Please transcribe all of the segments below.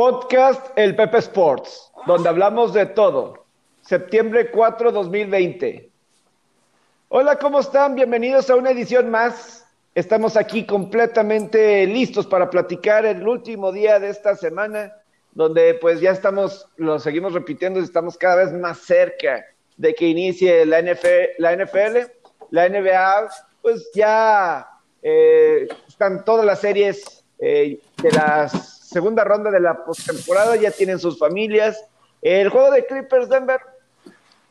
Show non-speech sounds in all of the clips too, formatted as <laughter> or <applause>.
Podcast El Pepe Sports, donde hablamos de todo. Septiembre 4, 2020. Hola, ¿cómo están? Bienvenidos a una edición más. Estamos aquí completamente listos para platicar el último día de esta semana, donde pues ya estamos, lo seguimos repitiendo, estamos cada vez más cerca de que inicie la NFL, la, NFL, la NBA, pues ya eh, están todas las series eh, de la segunda ronda de la postemporada, ya tienen sus familias. El juego de Clippers Denver,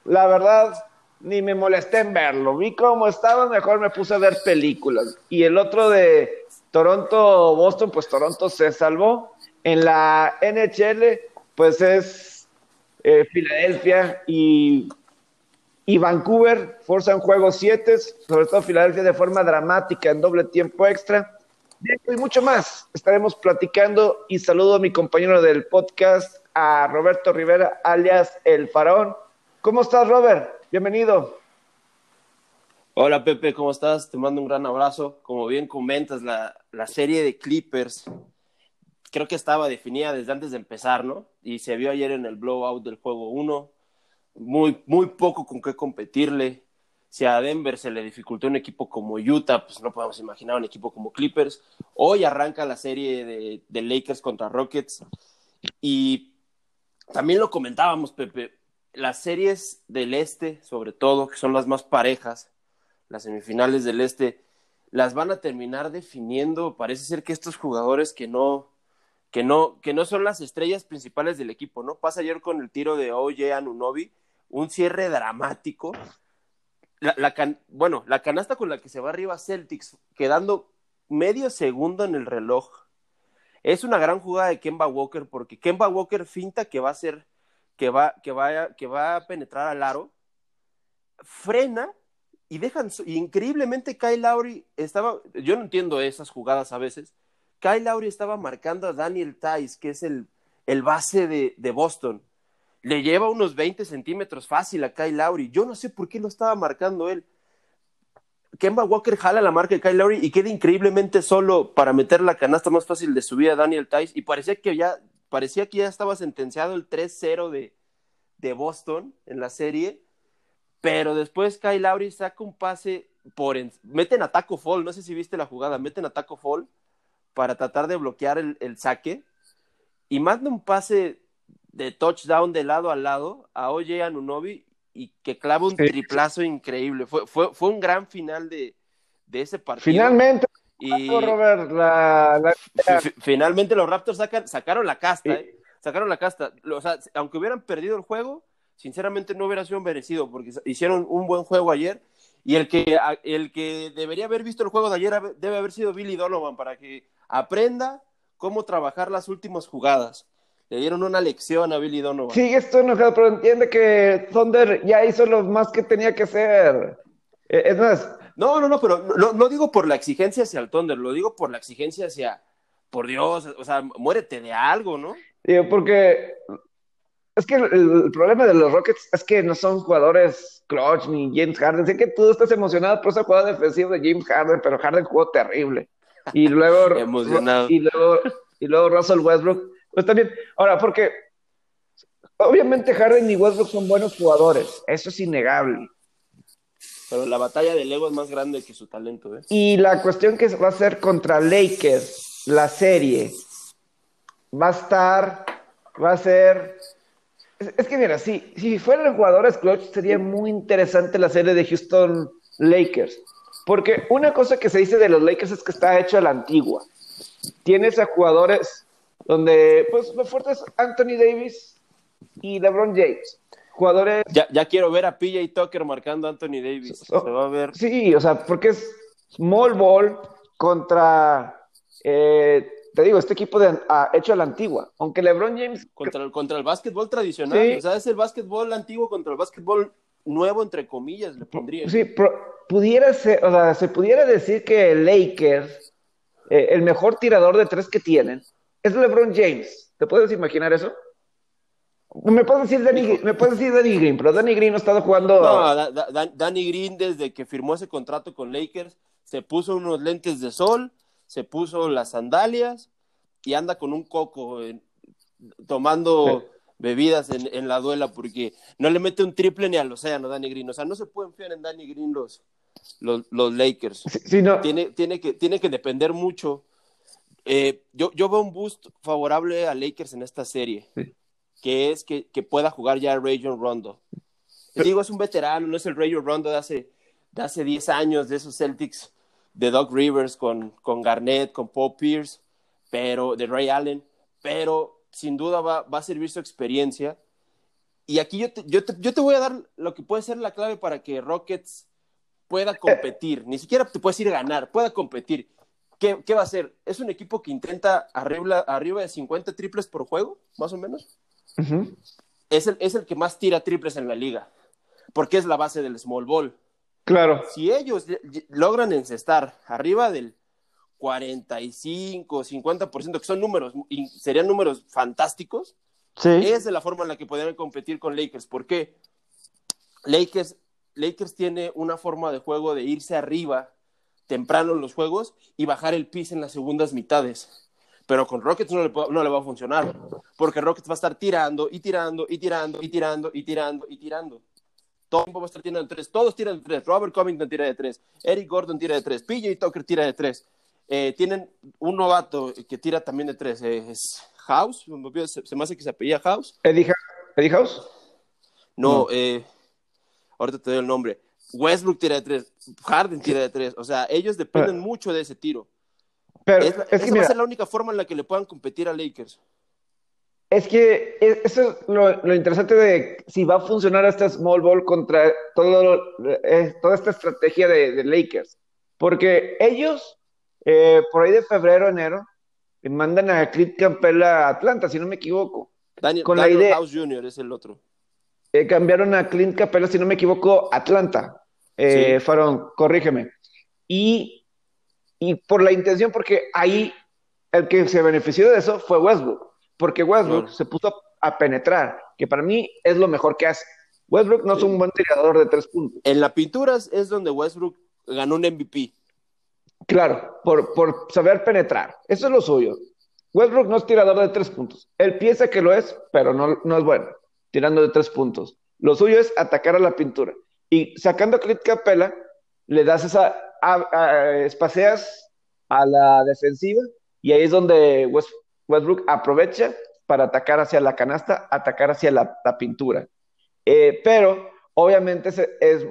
la verdad, ni me molesté en verlo. Vi cómo estaba, mejor me puse a ver películas. Y el otro de Toronto-Boston, pues Toronto se salvó. En la NHL, pues es eh, Filadelfia y, y Vancouver, forzan juegos 7, sobre todo Filadelfia de forma dramática en doble tiempo extra. Y mucho más estaremos platicando y saludo a mi compañero del podcast, a Roberto Rivera, alias El Faraón. ¿Cómo estás, Robert? Bienvenido. Hola Pepe, ¿cómo estás? Te mando un gran abrazo. Como bien comentas, la, la, serie de Clippers creo que estaba definida desde antes de empezar, ¿no? Y se vio ayer en el blowout del juego 1. Muy, muy poco con qué competirle. Si a Denver se le dificultó un equipo como Utah, pues no podemos imaginar un equipo como Clippers. Hoy arranca la serie de, de Lakers contra Rockets. Y también lo comentábamos, Pepe las series del este, sobre todo, que son las más parejas, las semifinales del este, las van a terminar definiendo. Parece ser que estos jugadores que no, que no, que no son las estrellas principales del equipo, ¿no? Pasa ayer con el tiro de Oye Anunobi, un cierre dramático. La, bueno, la canasta con la que se va arriba Celtics, quedando medio segundo en el reloj. Es una gran jugada de Kemba Walker, porque Kemba Walker finta que va a ser que va, que vaya, que va a penetrar al aro, frena y dejan, increíblemente Kyle Lowry estaba, yo no entiendo esas jugadas a veces, Kyle Lowry estaba marcando a Daniel Tice, que es el, el base de, de, Boston, le lleva unos 20 centímetros fácil a Kyle Lowry, yo no sé por qué lo estaba marcando él. Kemba Walker jala la marca de Kyle Lowry y queda increíblemente solo para meter la canasta más fácil de su vida a Daniel Tice. Y parecía que ya parecía que ya estaba sentenciado el 3-0 de, de, Boston en la serie, pero después Kyle Lowry saca un pase por meten a Taco Fall, no sé si viste la jugada, meten a Taco Fall para tratar de bloquear el, el saque. Y manda un pase de touchdown de lado a lado a Oye Anunobi y que clava un triplazo increíble. Fue, fue, fue un gran final de, de ese partido. Finalmente, y Robert, la, finalmente los Raptors sacan, sacaron la casta, ¿eh? sacaron la casta. O sea, aunque hubieran perdido el juego, sinceramente no hubiera sido merecido porque hicieron un buen juego ayer. Y el que, el que debería haber visto el juego de ayer debe haber sido Billy Donovan para que aprenda cómo trabajar las últimas jugadas. Le dieron una lección a Billy Donovan. Sí, estoy enojado, pero entiende que Thunder ya hizo lo más que tenía que hacer. Eh, es más, no, no, no, pero no, no digo por la exigencia hacia el Thunder, lo digo por la exigencia hacia, por Dios, o sea, muérete de algo, ¿no? Digo, porque es que el, problema de los Rockets es que no son jugadores clutch ni James Harden. Sé que tú estás emocionado por esa jugada defensiva de James Harden, pero Harden jugó terrible. Y luego, <laughs> emocionado. Y luego, y luego Russell Westbrook, pues también. Ahora, porque obviamente Harden y Westbrook son buenos jugadores, eso es innegable. Pero la batalla del ego es más grande que su talento, ¿eh? Y la cuestión que va a ser contra Lakers, la serie, va a estar, va a ser... Es, que mira, si, si fueran jugadores clutch, sería muy interesante la serie de Houston Lakers. Porque una cosa que se dice de los Lakers es que está hecho a la antigua. Tienes a jugadores donde, pues, lo fuerte es Anthony Davis y LeBron James jugadores. Ya, ya quiero ver a PJ Tucker marcando a Anthony Davis. Se va a ver. Sí, o sea, porque es small ball contra. Eh, te digo, este equipo de, ah, hecho a la antigua. Aunque LeBron James. Contra el, contra el básquetbol tradicional. O sea, es el básquetbol antiguo contra el básquetbol nuevo, entre comillas, le pondría. Sí, pudiera ser, o sea, se pudiera decir que Lakers, eh, el mejor tirador de tres que tienen, es LeBron James. ¿Te puedes imaginar eso? Me puedes decir Danny, me puedes decir Danny Green, pero Danny Green no ha estado jugando. No, Danny Green desde que firmó ese contrato con Lakers se puso unos lentes de sol, se puso las sandalias y anda con un coco. tomando bebidas en, la duela porque no le mete un triple ni al océano Danny Green. O sea, no se pueden fiar en Danny Green los, los, Lakers. tiene, tiene, que, tiene que depender mucho. Eh, yo, yo veo un boost favorable a Lakers en esta serie, que es que, pueda jugar ya Rayon Rondo. digo, es un veterano, no es el Rayon Rondo de hace, de hace 10 años, de esos Celtics de Doug Rivers con, con Garnett, con Paul Pierce, pero de Ray Allen, pero sin duda va, va a servir su experiencia. Y aquí yo te, yo, yo te voy a dar lo que puede ser la clave para que Rockets pueda competir, ni siquiera te puedes ir a ganar, pueda competir. ¿Qué, ¿Qué, va a hacer? ¿Es un equipo que intenta arriba, arriba de 50 triples por juego, más o menos? es, el, es el que más tira triples en la liga, porque es la base del small ball. Claro. Si ellos logran encestar arriba del 45, 50%, que son números, serían números fantásticos, sí. es de la forma en la que podrían competir con Lakers. ¿Por qué? Lakers Lakers tiene una forma de juego de irse arriba temprano en los juegos y bajar el piso en las segundas mitades. Pero con Rockets no le, no le va a funcionar, porque Rockets va a estar tirando y tirando y tirando y tirando y tirando y tirando. Todo el tiempo va a estar tirando de tres. Todos tiran de tres. Robert Covington tira de tres. Eric Gordon tira de tres. PJ Tucker tira de tres. Eh, tienen un novato que tira también de tres. Eh, es House. Se, me hace que se apellía House. Eddie, House. No, Eh, ahorita te doy el nombre. Westbrook tira de tres, Harden tira de tres, o sea, ellos dependen mucho de ese tiro. Pero es, esa va a ser la única forma en la que le puedan competir a Lakers. Es que eso es lo, interesante de si va a funcionar esta small ball contra todo, eh, toda esta estrategia de, Lakers. Porque ellos, eh, por ahí de febrero, enero, mandan a Clint Campbell a Atlanta, si no me equivoco. Daniel, con la idea, House Jr. es el otro. Eh, cambiaron a Clint Capella, si no me equivoco, Atlanta. Eh, Fueron, corrígeme. Y, y por la intención, porque ahí el que se benefició de eso fue Westbrook, porque Westbrook se puso a penetrar, que para mí es lo mejor que hace. Westbrook no es un buen tirador de tres puntos. En la pintura es donde Westbrook ganó un MVP. Claro, por, por saber penetrar. Eso es lo suyo. Westbrook no es tirador de tres puntos. Él piensa que lo es, pero no, no es bueno tirando de tres puntos. Lo suyo es atacar a la pintura. Y sacando a Clint Capella, le das esa, espacias a la defensiva y ahí es donde Westbrook aprovecha para atacar hacia la canasta, atacar hacia la, pintura. Eh, pero obviamente es, es,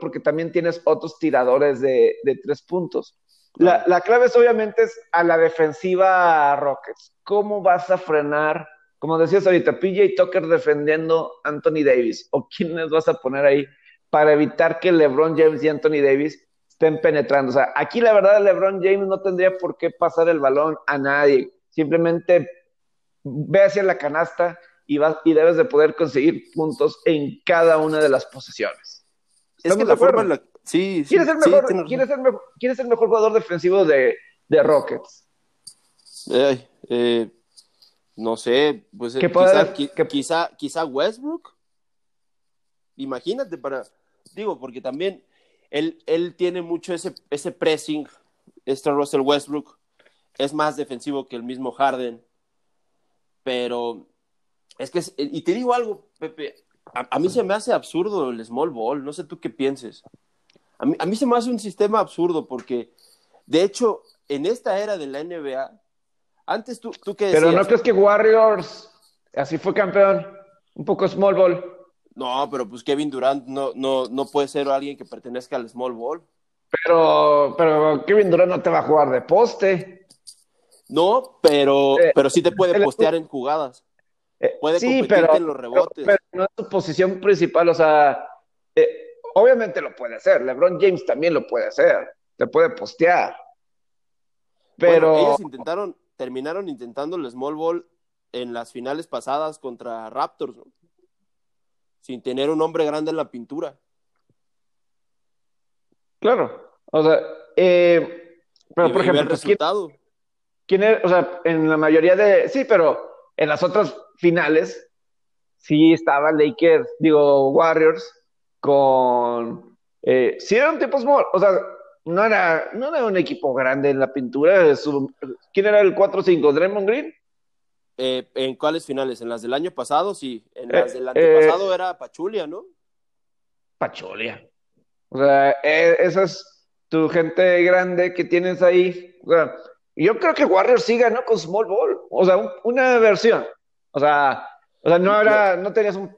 porque también tienes otros tiradores de, tres puntos. La, la, clave es obviamente es a la defensiva Rockets. ¿Cómo vas a frenar como decías ahorita, PJ Tucker defendiendo a Anthony Davis, o quiénes vas a poner ahí para evitar que LeBron James y Anthony Davis estén penetrando. O sea, aquí la verdad LeBron James no tendría por qué pasar el balón a nadie. Simplemente ve hacia la canasta y, vas, y debes de poder conseguir puntos en cada una de las posesiones. Es que la forma la... Sí, ¿Quién, es el mejor, ¿quién, es el mejor, jugador defensivo de, de Rockets? eh, no sé, pues quizá, quizá, quizá, Westbrook. Imagínate para, digo, porque también él, él tiene mucho ese, ese pressing, este Russell Westbrook, es más defensivo que el mismo Harden, pero es que, y te digo algo, Pepe, a, mí se me hace absurdo el small ball, no sé tú qué pienses. A mí, a mí se me hace un sistema absurdo porque, de hecho, en esta era de la NBA, antes tú, tú qué decías? Pero no crees que Warriors así fue campeón, un poco small ball. No, pero pues Kevin Durant no, no, no puede ser alguien que pertenezca al small ball. Pero, pero Kevin Durant no te va a jugar de poste. No, pero, eh, pero sí te puede postear en jugadas. Eh, puede sí, pero, en los rebotes. Pero, no es su posición principal, o sea, eh, obviamente lo puede hacer. LeBron James también lo puede hacer. Te puede postear. Pero ellos intentaron, terminaron intentando el small ball en las finales pasadas contra Raptors, sin tener un hombre grande en la pintura. Claro, o sea, eh, pero por ejemplo, el pues, resultado. ¿quién, o sea, en la mayoría de, sí, pero en las otras finales sí estaba Lakers, digo Warriors con, eh, sí eran tipos small, o sea, no era, no era un equipo grande en la pintura. ¿Quién era el 4-5? ¿Draymond Green? Eh, ¿En cuáles finales? ¿En las del año pasado? Sí. En las del año pasado era Pachulia, ¿no? Pachulia. O sea, esa es tu gente grande que tienes ahí. O sea, yo creo que Warriors sí ganó con Small Ball. O sea, una versión. O sea, o sea no era, no tenías un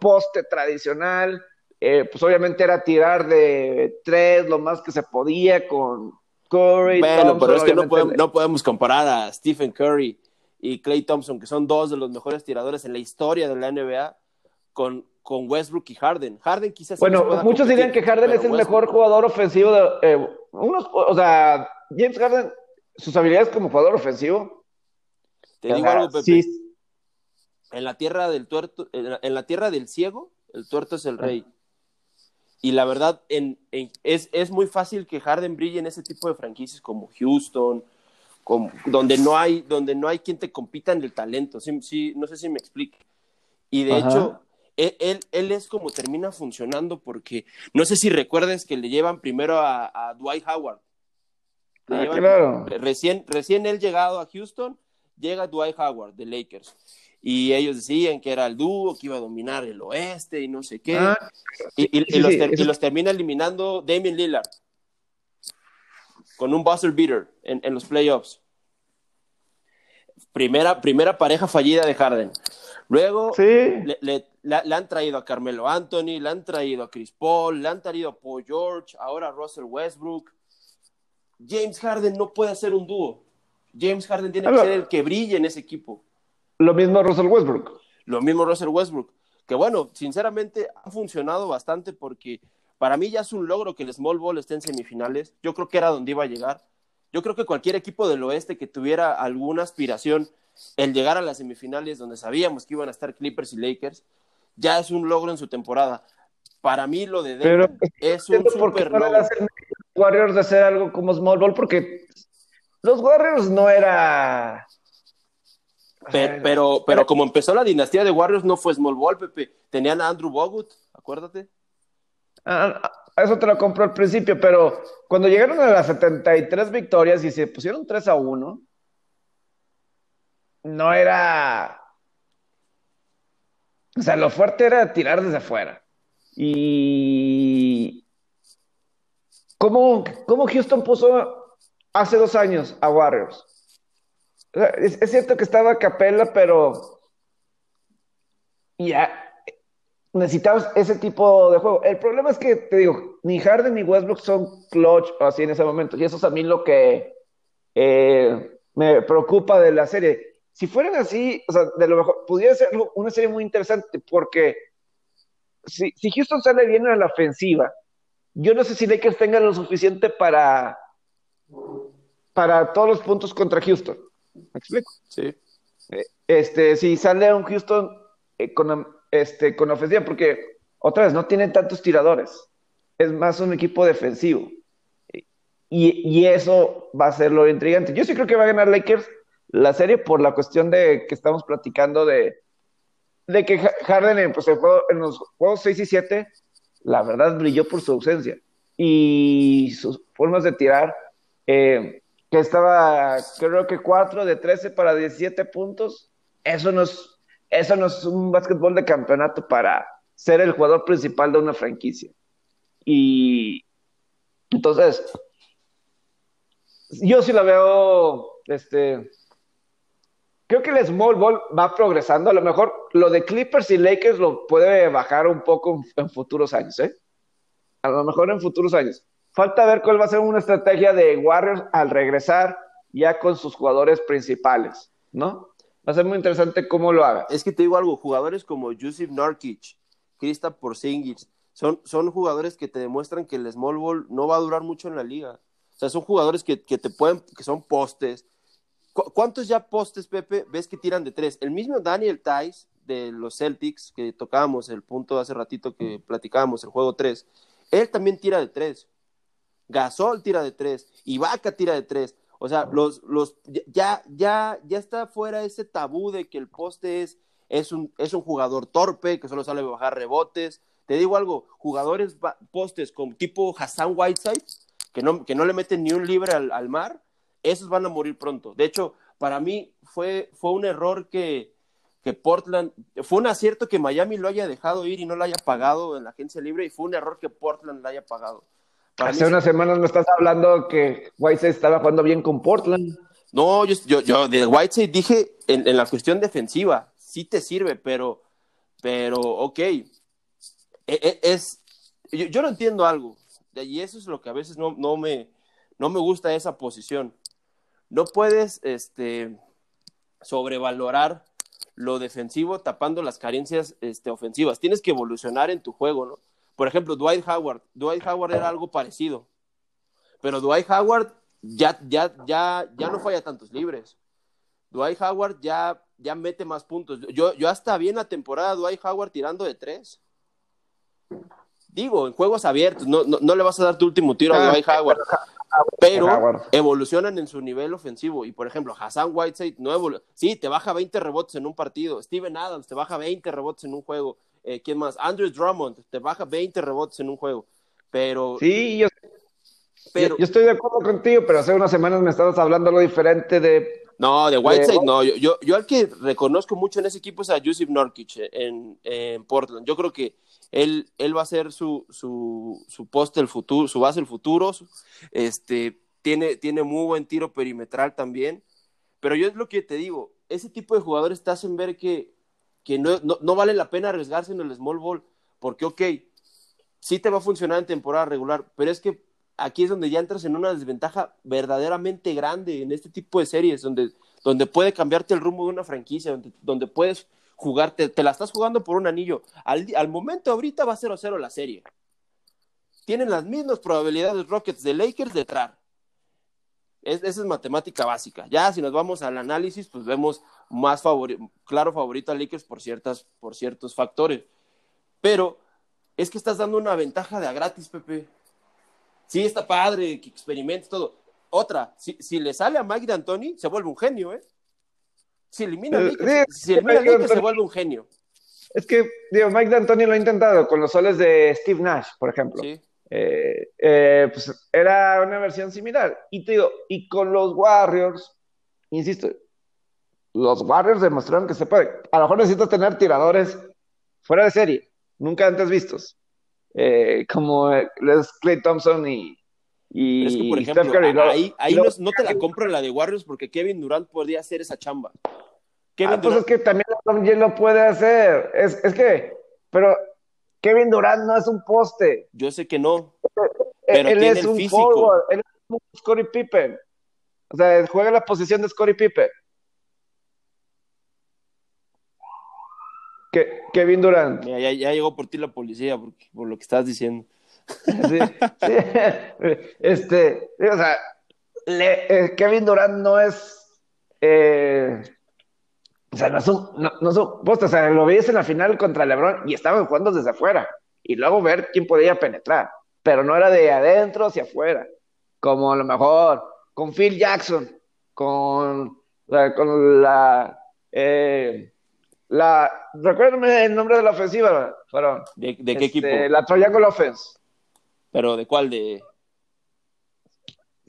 poste tradicional. Eh, pues obviamente era tirar de tres lo más que se podía con Curry. Bueno, pero es que no podemos, no podemos comparar a Stephen Curry y Clay Thompson, que son dos de los mejores tiradores en la historia de la NBA, con, con Westbrook y Harden. Harden quizás. Bueno, muchos dirían que Harden es el mejor jugador ofensivo de. Eh, unos, o sea, James Harden, sus habilidades como jugador ofensivo. Te digo algo, Pepe. En la tierra del tuerto, en la, tierra del ciego, el tuerto es el rey. Y la verdad, en, es, es muy fácil que Harden brille en ese tipo de franquicias como Houston, donde no hay donde no hay quien te compita en el talento. Sí, no sé si me explique. Y de hecho, él, él, es como termina funcionando porque no sé si recuerdes que le llevan primero a, Dwight Howard. Ah, claro. Recién, recién él llegado a Houston, llega Dwight Howard de Lakers. Y ellos decían que era el dúo, que iba a dominar el oeste y no sé qué. Ah, y, los y, los termina eliminando Damien Lillard con un buzzer beater en, los playoffs. Primera, primera pareja fallida de Harden. Luego le, han traído a Carmelo Anthony, le han traído a Chris Paul, le han traído a Paul George, ahora a Russell Westbrook. James Harden no puede hacer un dúo. James Harden tiene que ser el que brille en ese equipo. Lo mismo Russell Westbrook. Lo mismo Russell Westbrook. Que bueno, sinceramente ha funcionado bastante porque para mí ya es un logro que el Small Ball esté en semifinales. Yo creo que era donde iba a llegar. Yo creo que cualquier equipo del oeste que tuviera alguna aspiración el llegar a las semifinales donde sabíamos que iban a estar Clippers y Lakers, ya es un logro en su temporada. Para mí lo de Denver es un super logro. Warriors de hacer algo como Small Ball porque los Warriors no era pero, pero, como empezó la dinastía de Warriors, no fue Small Ball, Pepe. Tenían a Andrew Bogut, acuérdate. Ah, eso te lo compro al principio, pero cuando llegaron a las 73 victorias y se pusieron 3 a 1, no era. O sea, lo fuerte era tirar desde afuera. Y. ¿Cómo, cómo Houston puso hace dos años a Warriors? Es, cierto que estaba Capella, pero. Ya, necesitamos ese tipo de juego. El problema es que, te digo, ni Harden ni Westbrook son clutch así en ese momento. Y eso es a mí lo que eh, me preocupa de la serie. Si fueran así, o sea, de lo mejor, pudiera ser una serie muy interesante porque si, si Houston sale bien a la ofensiva, yo no sé si Lakers tengan lo suficiente para, para todos los puntos contra Houston. ¿Me explico? Sí. Este, si sale un Houston eh, con este, con ofensiva, porque otra vez no tienen tantos tiradores, es más un equipo defensivo. Y, eso va a ser lo intrigante. Yo sí creo que va a ganar Lakers la serie por la cuestión de que estamos platicando de, de que Harden pues, en los juegos 6 y 7, la verdad brilló por su ausencia. Y sus formas de tirar, eh, que estaba creo que 4 de 13 para 17 puntos, eso nos eso no es un básquetbol de campeonato para ser el jugador principal de una franquicia. Y entonces, yo sí la veo, este, creo que el small ball va progresando. A lo mejor lo de Clippers y Lakers lo puede bajar un poco en futuros años, ¿eh? A lo mejor en futuros años. Falta ver cuál va a ser una estrategia de Warriors al regresar ya con sus jugadores principales, ¿no? Va a ser muy interesante cómo lo haga. Es que te digo algo, jugadores como Yusuf Narkic, Krista Porzingis, son, son jugadores que te demuestran que el small ball no va a durar mucho en la liga. O sea, son jugadores que, te pueden, que son postes. ¿Cuántos ya postes, Pepe, ves que tiran de tres? El mismo Daniel Tice de los Celtics, que tocábamos el punto hace ratito que platicábamos, el juego 3, él también tira de tres. Gasol tira de tres. Ibaka tira de tres. O sea, los, los, ya, ya, ya está fuera ese tabú de que el poste es, es, un, es un jugador torpe, que solo sale a bajar rebotes. Te digo algo, jugadores postes como tipo Hassan Whiteside, que no, que no le meten ni un libre al, mar, esos van a morir pronto. De hecho, para mí fue, fue un error que, que Portland, fue un acierto que Miami lo haya dejado ir y no lo haya pagado en la agencia libre y fue un error que Portland lo haya pagado. Hace unas semanas me estás hablando que Whiteside estaba jugando bien con Portland. No, yo, yo, yo de Whiteside dije en, en, la cuestión defensiva, sí te sirve, pero, pero, ok, e, e, es, yo, yo no entiendo algo, y eso es lo que a veces no, no, me, no me gusta esa posición. No puedes este, sobrevalorar lo defensivo tapando las carencias este, ofensivas. Tienes que evolucionar en tu juego, ¿no? Por ejemplo, Dwight Howard. Dwight Howard era algo parecido. Pero Dwight Howard ya, ya, ya, ya no falla tantos libres. Dwight Howard ya, ya mete más puntos. Yo, yo hasta vi en la temporada Dwight Howard tirando de tres. Digo, en juegos abiertos, no, no, no le vas a dar tu último tiro a Dwight Howard pero evolucionan en su nivel ofensivo. Y por ejemplo, Hassan Whiteside no evoluciona. Sí, te baja 20 rebotes en un partido. Steven Adams te baja 20 rebotes en un juego. Eh, ¿Quién más? Andrew Drummond te baja 20 rebotes en un juego. Pero. Sí, yo, pero, yo, estoy de acuerdo contigo, pero hace unas semanas me estabas hablando algo diferente de. No, de Whiteside no. Yo, yo, yo, al que reconozco mucho en ese equipo es a Joseph Norkic en, en Portland. Yo creo que él, él va a ser su, su, su poste el futuro, su base el futuro. Este, tiene, tiene muy buen tiro perimetral también. Pero yo es lo que te digo, ese tipo de jugadores te hacen ver que, que no, no, no vale la pena arriesgarse en el small ball. Porque, ok, sí te va a funcionar en temporada regular, pero es que aquí es donde ya entras en una desventaja verdaderamente grande en este tipo de series, donde, donde puede cambiarte el rumbo de una franquicia, donde, puedes jugarte, te la estás jugando por un anillo. Al, al momento ahorita va 0-0 la serie. Tienen las mismas probabilidades Rockets de Lakers de entrar. Es, esa es matemática básica. Ya si nos vamos al análisis, pues vemos más claro favorito a Lakers por, ciertas, por ciertos factores. Pero es que estás dando una ventaja de a gratis, Pepe. Sí, está padre, que experimentes todo. Otra, si, si le sale a Mike D'Antoni, se vuelve un genio, ¿eh? Si elimina a Lakers, si elimina a se vuelve un genio. Es que, digo, Mike D'Antoni lo ha intentado con los soles de Steve Nash, por ejemplo. Sí. Eh, eh, pues era una versión similar. Y te digo, y con los Warriors, insisto, los Warriors demostraron que se puede. A lo mejor necesitas tener tiradores fuera de serie, nunca antes vistos, eh, como les Clay Thompson y, y es que, por ejemplo, ahí, ahí no, no, te la compro la de Warriors porque Kevin Durant podría hacer esa chamba. Kevin ah, pues es que también lo puede hacer. Es, es que, pero Kevin Durant no es un poste. Yo sé que no. Pero él, tiene es un físico. Forward, él es un Scottie Pippen. O sea, juega la posición de Scottie Pippen. Kevin Durant. Mira, ya, ya, llegó por ti la policía por, por lo que estás diciendo. Sí, sí. <laughs> Este, o sea, le, eh, Kevin Durant no es eh, o sea, no son, no, no son o sea, lo veías en la final contra LeBron y estaban jugando desde afuera. Y luego ver quién podía penetrar. Pero no era de adentro hacia afuera. Como a lo mejor con Phil Jackson, con, con la. Eh, la recuérdame el nombre de la ofensiva, Farón. ¿De, de qué este, equipo? La Triangle Offense. ¿Pero de cuál? ¿De,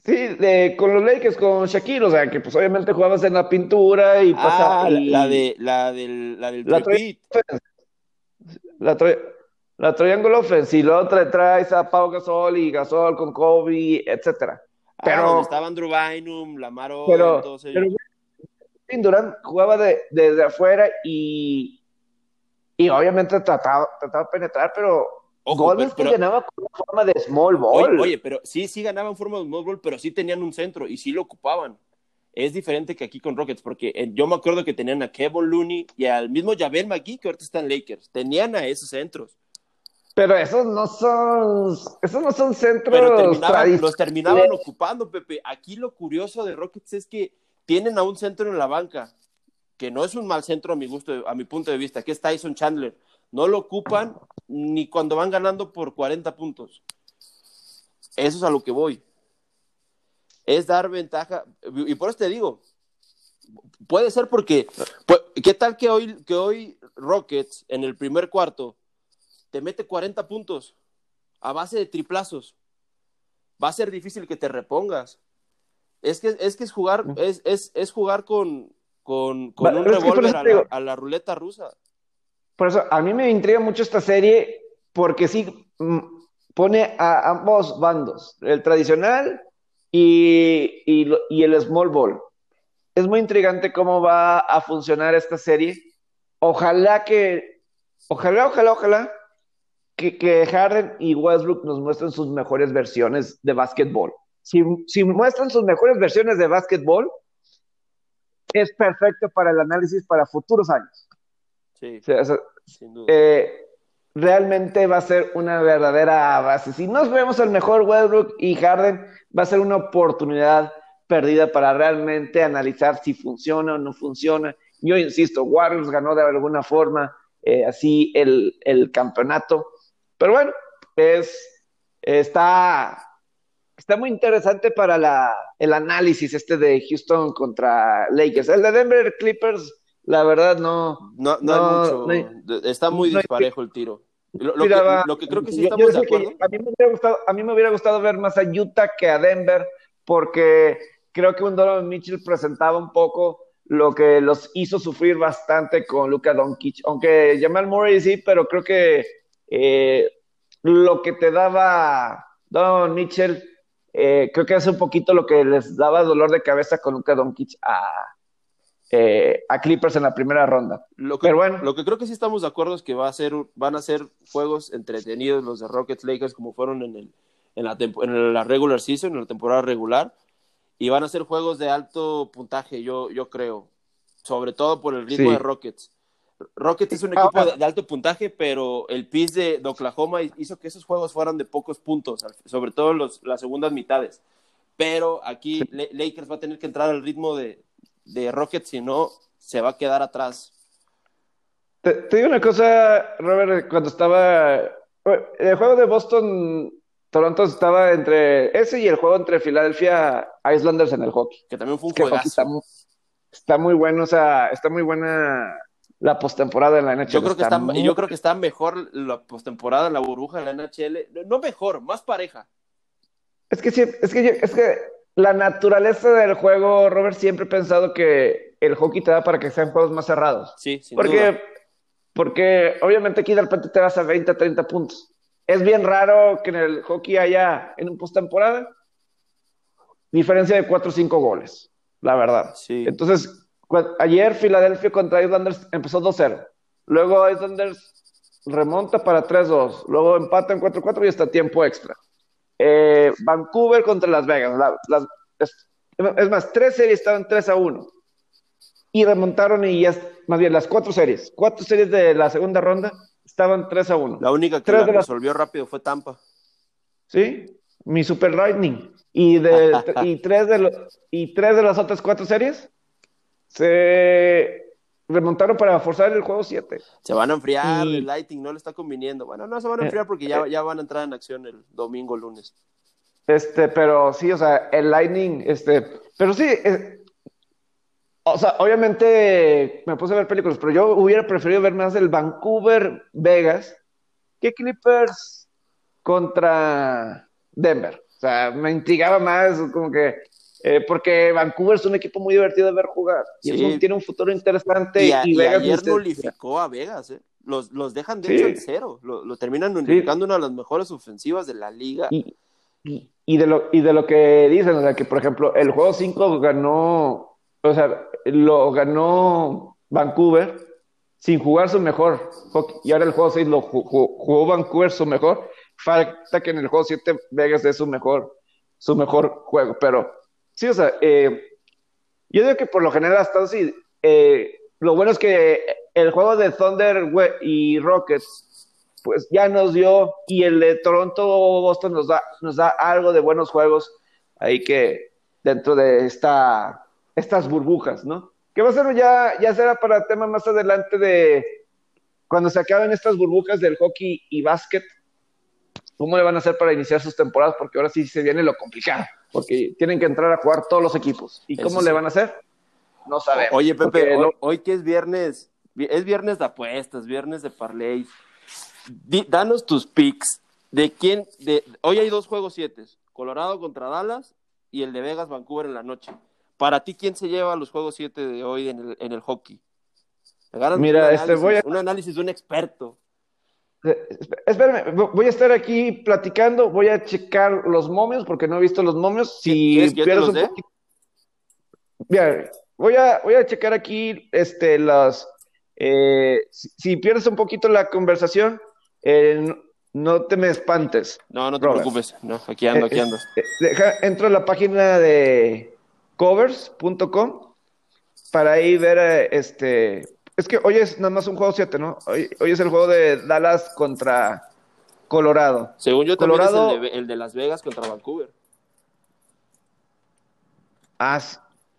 Sí, de, con los Lakers, con Shaquille, o sea, que pues obviamente jugabas en la pintura y pasaba. Ah, la, de, la del, la del la, la, la Triangle Offense, y luego te traes a Pau Gasol y Gasol con Kobe, etcétera. Ah, pero estaban Drew Bynum, Lamaro, pero. Pero Durant jugaba de, desde afuera y, y obviamente trataba, trataba de penetrar, pero Ojo, Golden State ganaba con forma de small ball. Oye, pero sí, sí ganaban forma de small ball, pero sí tenían un centro y sí lo ocupaban. Es diferente que aquí con Rockets, porque eh, yo me acuerdo que tenían a Kevin Looney y al mismo Javel McGee, que ahorita están Lakers. Tenían a esos centros. Pero esos no son, esos no son centros. Pero terminaban, los terminaban ocupando, Pepe. Aquí lo curioso de Rockets es que tienen a un centro en la banca, que no es un mal centro a mi gusto, a mi punto de vista, que es Tyson Chandler no lo ocupan ni cuando van ganando por 40 puntos. Eso es a lo que voy. Es dar ventaja. Y por eso te digo, puede ser porque, pues, ¿qué tal que hoy, que hoy Rockets en el primer cuarto te mete 40 puntos a base de triplazos? Va a ser difícil que te repongas. Es que es, que es jugar, es, es, es jugar con, con, con un revólver a, la, a la ruleta rusa. Por eso, a mí me intriga mucho esta serie porque sí mm, pone a ambos bandos, el tradicional y, y, y, el small ball. Es muy intrigante cómo va a funcionar esta serie. Ojalá que, ojalá, ojalá, ojalá que, que Harden y Westbrook nos muestren sus mejores versiones de básquetbol. Si, si muestran sus mejores versiones de básquetbol, es perfecto para el análisis para futuros años. Sí, sin duda. Eh, realmente va a ser una verdadera base. Si nos vemos el mejor Westbrook y Harden, va a ser una oportunidad perdida para realmente analizar si funciona o no funciona. Yo insisto, Warriors ganó de alguna forma eh, así el, el, campeonato, pero bueno, es, está, está muy interesante para la, el análisis este de Houston contra Lakers. El de Denver Clippers la verdad no. No, no, hay mucho. está muy disparejo el tiro. Lo, que, lo, que, creo que sí estamos de acuerdo. A mí, me hubiera gustado, a mí me hubiera gustado ver más a Utah que a Denver, porque creo que un Donovan Mitchell presentaba un poco lo que los hizo sufrir bastante con Luka Doncic. Aunque Jamal Murray sí, pero creo que eh, lo que te daba Donovan Mitchell, eh, creo que es un poquito lo que les daba dolor de cabeza con Luka Doncic a, eh, a Clippers en la primera ronda. Lo que, Pero bueno. Lo que creo que sí estamos de acuerdo es que va a ser, van a ser juegos entretenidos los de Rockets Lakers como fueron en, el, en, la, en la regular season, en la temporada regular. Y van a ser juegos de alto puntaje, yo, yo creo. Sobre todo por el ritmo Sí. de Rockets. Rockets es un equipo de, de alto puntaje, pero el PIS de, de Oklahoma hizo que esos juegos fueran de pocos puntos, sobre todo los, las segundas mitades. Pero aquí Lakers va a tener que entrar al ritmo de, de Rockets, si no, se va a quedar atrás. Te, te digo una cosa, Robert, cuando estaba. El juego de Boston, Toronto estaba entre ese y el juego entre Filadelfia Islanders en el hockey. Que también fue un juegazo. está está muy bueno, o sea, está muy buena la postemporada en la NHL. Yo creo que está, muy- yo creo que está mejor la postemporada, la burbuja de la NHL. No mejor, más pareja. Es que sí, es que es que la naturaleza del juego, Robert, siempre he pensado que el hockey te da para que sean juegos más cerrados. Sí, sin Porque, duda. porque obviamente aquí de repente te vas a 20, 30 puntos. Es bien raro que en el hockey haya en un postemporada diferencia de 4 o 5 goles, la verdad. Sí. Entonces, ayer Filadelfia contra Islanders empezó 2-0. Luego Islanders remonta para 3-2. Luego empata en 4-4 y está tiempo extra. Eh, Vancouver contra Las Vegas. La- las- es, es más, tres series estaban 3 a 1. Y remontaron y ya, más bien las cuatro series. Cuatro series de la segunda ronda estaban 3 a 1. La única que Tres la de las- resolvió rápido fue Tampa. ¿Sí? Mi Super Lightning. Y, de, <laughs> y, tres de lo- y tres de las otras cuatro series se remontaron para forzar el juego 7. Se van a enfriar, Y- el Lighting no le está conviniendo. Bueno, no se van a enfriar porque ya, ya van a entrar en acción el domingo, lunes. Este, pero sí, o sea, el Lightning, este, pero sí, eh, o sea, obviamente me puse a ver películas, pero yo hubiera preferido ver más el Vancouver Vegas que Clippers contra Denver. O sea, me intrigaba más, como que, eh, porque Vancouver es un equipo muy divertido de ver jugar y Sí. un- tiene un futuro interesante Y, a- y y Vegas ayer viste- nulificó a Vegas, ¿eh? Los, los dejan de Sí. hecho en cero. Lo, lo terminan nulificando una de las mejores ofensivas de la liga. Y, y, de lo, y de lo que dicen, o sea, que por ejemplo, el juego 5 ganó, o sea, lo ganó Vancouver sin jugar su mejor hockey. Y ahora el juego 6 lo ju- ju- jugó Vancouver su mejor. Falta que en el juego 7 Vegas es su mejor, su mejor juego. Pero sí, o sea, eh, yo digo que por lo general hasta así. eh, lo bueno es que el juego de Thunder y Rockets pues ya nos dio, y el de Toronto-Boston nos da, nos da algo de buenos juegos ahí que dentro de esta, estas burbujas, ¿no? Que va a ser ya, ya será para tema más adelante de cuando se acaben estas burbujas del hockey y básquet, ¿cómo le van a hacer para iniciar sus temporadas? Porque ahora sí se viene lo complicado, porque tienen que entrar a jugar todos los equipos. ¿Y Eso cómo sí. le van a hacer? No sabemos. Oye, Pepe, lo- hoy, hoy que es viernes, vi- es viernes de apuestas, viernes de parlay. Danos tus picks. ¿De quién? De, hoy hay dos juegos siete. Colorado contra Dallas y el de Vegas, Vancouver en la noche. Para ti, ¿quién se lleva los juegos 7 de hoy en el, en el hockey? Mira, este voy a... un análisis de un experto. Eh, espérame, voy a estar aquí platicando, voy a checar los momios porque no he visto los momios. Si pierdes un poquito. Bien, voy a, voy a checar aquí este, las. Eh, si, pierdes un poquito la conversación, eh, no te me espantes. No, no te preocupes. No, aquí ando, aquí ando. deja, entro a la página de covers.com para ahí ver este es que hoy es nada más un juego 7, ¿no? Hoy, es el juego de Dallas contra Colorado. Según yo Colorado, también es el de, Las Vegas contra Vancouver. Ah,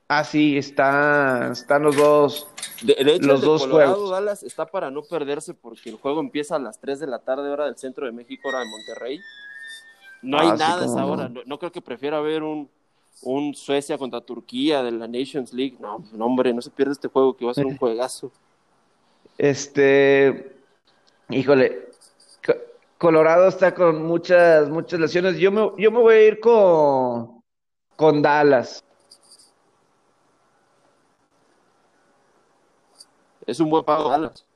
ah sí, está, están los dos. De, hecho, los el de dos Colorado Dallas está para no perderse porque el juego empieza a las 3 de la tarde, hora del centro de México, hora de Monterrey. No hay ah, nada a esa hora. no creo que prefiera ver un, un Suecia contra Turquía de la Nations League. No, no, hombre, no se pierde este juego que va a ser un <laughs> juegazo. Este, híjole, Colorado está con muchas, muchas lesiones. Yo me, yo me voy a ir con, con Dallas. Es un buen pago Dallas.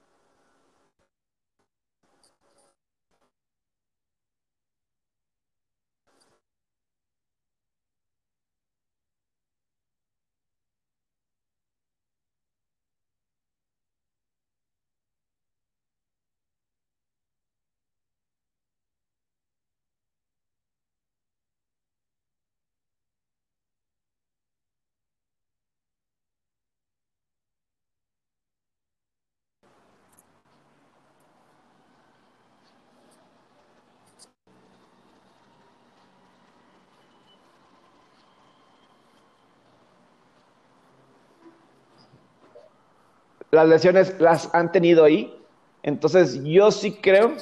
Las lesiones las han tenido ahí. Entonces, yo sí creo.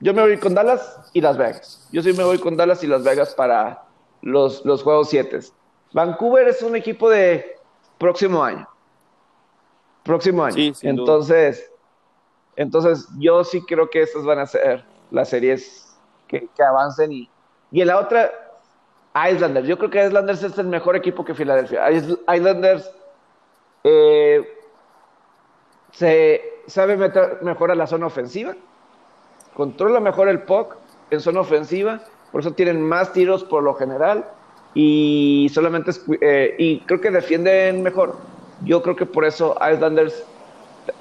yo me voy con Dallas y Las Vegas. Yo sí me voy con Dallas y Las Vegas para los, los juegos 7. Vancouver es un equipo de próximo año. Próximo año. entonces, entonces, yo sí creo que estas van a ser las series que, avancen. Y, y en la otra, Islanders. Yo creo que Islanders es el mejor equipo que Filadelfia. Islanders eh, se sabe meter mejor a la zona ofensiva, controla mejor el puck en zona ofensiva, por eso tienen más tiros por lo general y solamente eh, y creo que defienden mejor. Yo creo que por eso Islanders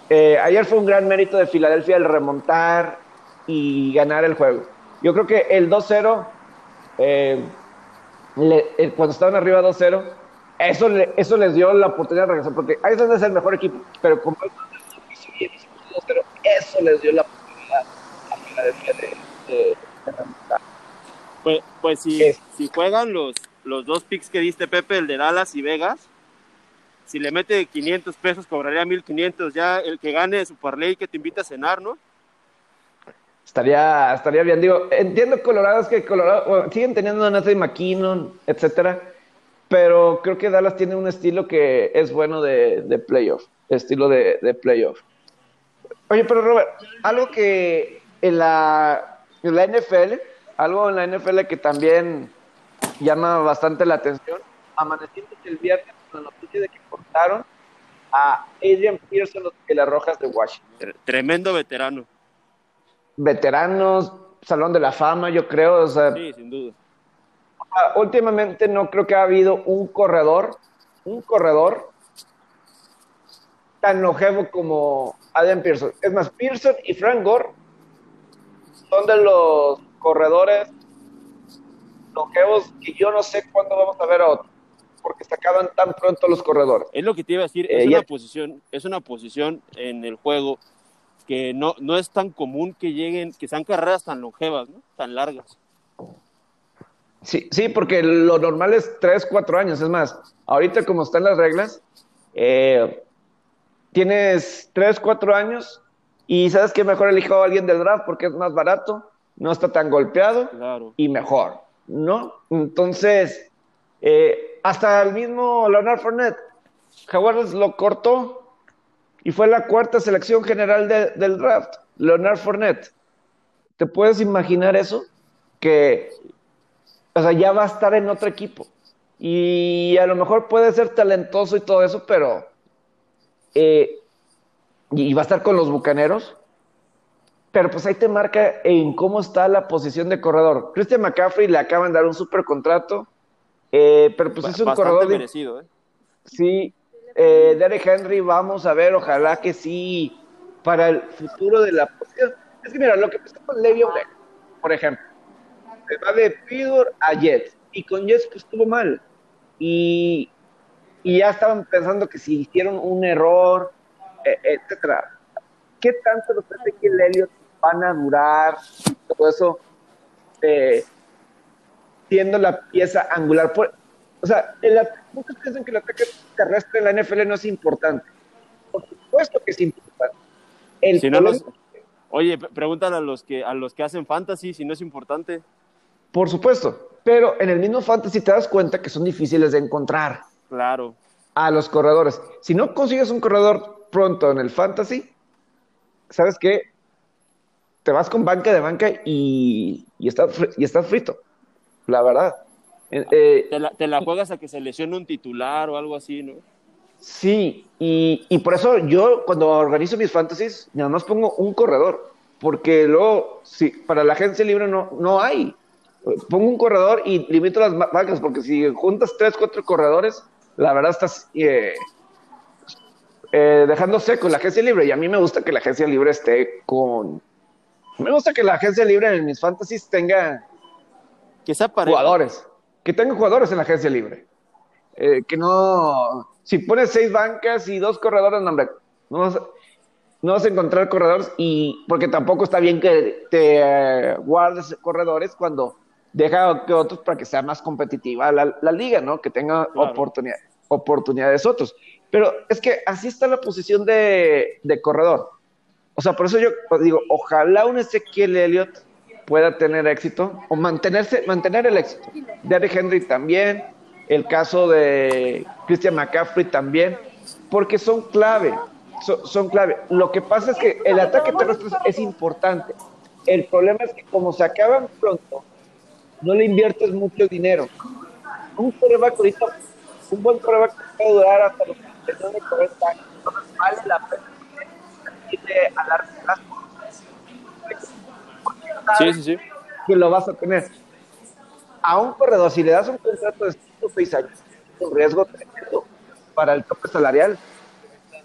eh, ayer fue un gran mérito de Filadelfia el remontar y ganar el juego. Yo creo que el 2-0 eh, cuando estaban arriba 2-0 eso, eso les dio la oportunidad de regresar porque Islanders es el mejor equipo, pero como eso les dio la oportunidad a Filadelfia de, de, Pues, pues si, si juegan los, los dos picks que diste, Pepe, el de Dallas y Vegas, si le mete 500 pesos, cobraría 1500. Ya el que gane su parlay que te invita a cenar, ¿no? Estaría, estaría bien. Digo, entiendo Colorado, es que Colorado siguen teniendo a Nathan McKinnon, etcétera, pero creo que Dallas tiene un estilo que es bueno de, de playoff, estilo de, de playoff. Oye, pero Robert, algo que en la, en la NFL, algo en la NFL que también llama bastante la atención, amaneciendo el viernes con la noticia de que cortaron a Adrian Pearson de las Rojas de Washington. Tremendo veterano. Veteranos, Salón de la Fama, yo creo. sí, sin duda. Últimamente no creo que ha habido un corredor, un corredor tan longevo como Adrian Pearson. Es más, Pearson y Frank Gore son de los corredores longevos que yo no sé cuándo vamos a ver a otro, porque se acaban tan pronto los corredores. Es lo que te iba a decir, es, eh, una, posición, es una posición en el juego que no, no es tan común que lleguen, que sean carreras tan longevas, ¿no? tan largas. Sí, sí, porque lo normal es 3, 4 años. Es más, ahorita como están las reglas, eh, tienes 3, 4 años y sabes que mejor elijo a alguien del draft porque es más barato, no está tan golpeado y mejor, ¿no? Entonces, eh, hasta el mismo Leonard Fournette, Jaguars lo cortó y fue la cuarta selección general del draft, Leonard Fournette. ¿Te puedes imaginar eso? Que o sea, ya va a estar en otro equipo. Y a lo mejor puede ser talentoso y todo eso, pero eh, y va a estar con los bucaneros. Pero pues ahí te marca en cómo está la posición de corredor. Christian McCaffrey le acaban de dar un super contrato, eh, pero pues es un corredor. merecido, ¿eh? Sí, eh, Derek Henry, vamos a ver, ojalá que sí, para el futuro de la Es que mira, lo que pasó con Le'Veon por ejemplo, se va de Pidor a Jets, y con Jets pues estuvo mal, y, y ya estaban pensando que si hicieron un error, e, etcétera. ¿Qué tanto los el Elliott van a durar? Todo eso, eh, siendo la pieza angular. o sea, muchos piensan que el ataque terrestre en la NFL no es importante. Por supuesto que es importante. si no Oye, pregúntale a los que a los que hacen fantasy si no es importante. Por supuesto, pero en el mismo fantasy te das cuenta que son difíciles de encontrar. Claro. A los corredores. Si no consigues un corredor pronto en el fantasy, ¿sabes qué? Te vas con banca de banca y, y, estás, y estás frito. La verdad. Eh, te, la, te, la, juegas a que se lesione un titular o algo así, ¿no? Sí, y, y, por eso yo cuando organizo mis fantasies, nada más pongo un corredor, porque luego, si para la agencia libre no, no hay. Pongo un corredor y limito las vacas, porque si juntas tres, cuatro corredores, la verdad estás eh, eh, dejando seco la agencia libre. Y a mí me gusta que la agencia libre esté con. Me gusta que la agencia libre en mis fantasies tenga que sea jugadores. Que tenga jugadores en la agencia libre. Eh, que no si pones seis bancas y dos corredores, no, hombre, no vas, no vas a encontrar corredores y porque tampoco está bien que te eh, guardes corredores cuando deja que otros para que sea más competitiva la, la liga, ¿no? Que tenga oportunidad, oportunidades otros. Pero es que así está la posición de, de, corredor. O sea, por eso yo digo, ojalá un Ezequiel Elliott pueda tener éxito o mantenerse, mantener el éxito. Derrick Henry también, el caso de Christian McCaffrey también, porque son clave, son, clave. Lo que pasa es que el ataque terrestre es importante. El problema es que como se acaban pronto, no le inviertes mucho dinero. Un coreback ahorita, un buen coreback puede durar hasta los 39, 40 años. Entonces vale la pena a largo plazo. Sí, sí, sí. Que lo vas a tener. A un corredor, si le das un contrato de seis años, un riesgo tremendo para el tope salarial.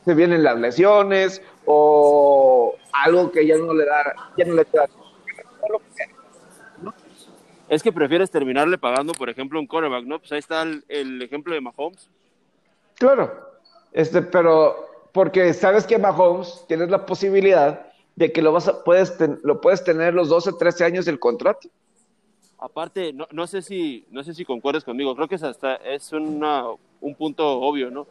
Se vienen las lesiones o algo que ya no le da, ya no le da. Es que prefieres terminarle pagando, por ejemplo, un coreback, ¿no? Pues ahí está el, ejemplo de Mahomes. Claro, este, pero porque sabes que Mahomes tienes la posibilidad de que lo vas a, puedes lo puedes tener los 12, 13 años del contrato. Aparte, no, no sé si no sé si concuerdas conmigo, creo que es hasta es una, un punto obvio, ¿no?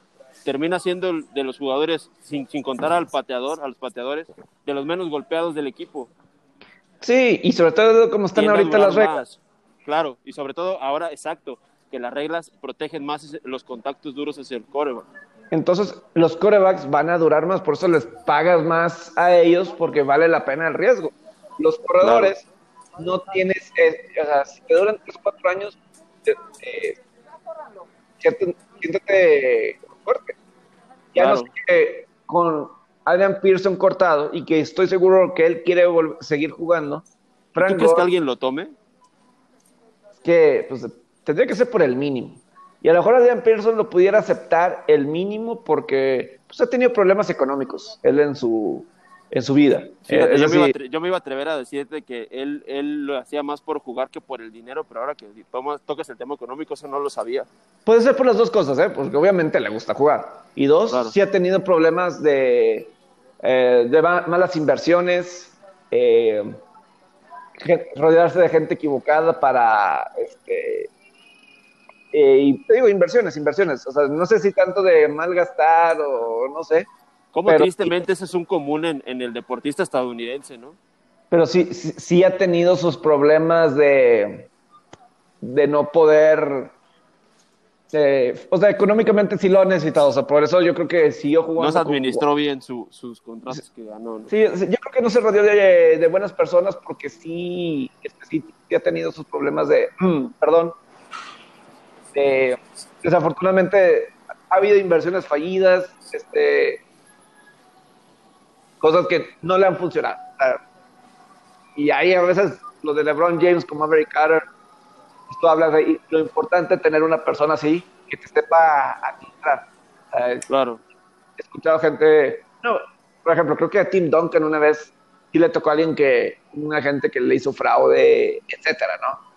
Termina siendo de los jugadores, sin, sin contar al pateador, a los pateadores, de los menos golpeados del equipo. Sí, y sobre todo como están ahorita las reglas. Claro, y sobre todo ahora, exacto, que las reglas protegen más los contactos duros hacia el coreback. Entonces, los corebacks van a durar más, por eso les pagas más a ellos porque vale la pena el riesgo. Los corredores no tienes, eh, o sea, si te duran 3 4 años, eh, siéntate fuerte. Ya no sé con Adrian Pearson cortado y que estoy seguro que él quiere seguir jugando. Frank ¿Tú crees que alguien lo tome? Que pues, tendría que ser por el mínimo. Y a lo mejor Adrian Pearson lo pudiera aceptar el mínimo porque pues, ha tenido problemas económicos él en su, en su vida. Eh, yo, me iba a atrever a decirte que él, él lo hacía más por jugar que por el dinero, pero ahora que tocas el tema económico, eso no lo sabía. Puede ser por las dos cosas, ¿eh? porque obviamente le gusta jugar. Y dos, sí ha tenido problemas de, eh, de malas inversiones, eh, rodearse de gente equivocada para... Este, y te digo, inversiones, inversiones. O sea, no sé si tanto de malgastar o no sé, como tristemente ese es un común en, el deportista estadounidense, ¿no? Pero sí, sí, ha tenido sus problemas de, de no poder Eh, o sea, económicamente sí lo ha necesitado. O sea, por eso yo creo que siguió jugando. No se administró bien su, sus contratos que ganó. Sí, yo creo que no se rodeó de, de buenas personas porque sí, este, sí, ha tenido sus problemas de. <clears throat> perdón. desafortunadamente ha habido inversiones fallidas, este, cosas que no le han funcionado. y ahí a veces lo de LeBron James como Maverick Carter tú hablas de lo importante es tener una persona así que te sepa administrar. claro. He escuchado gente, no, por ejemplo, creo que a Tim Duncan una vez sí le tocó a alguien que, una gente que le hizo fraude, etcétera, ¿no?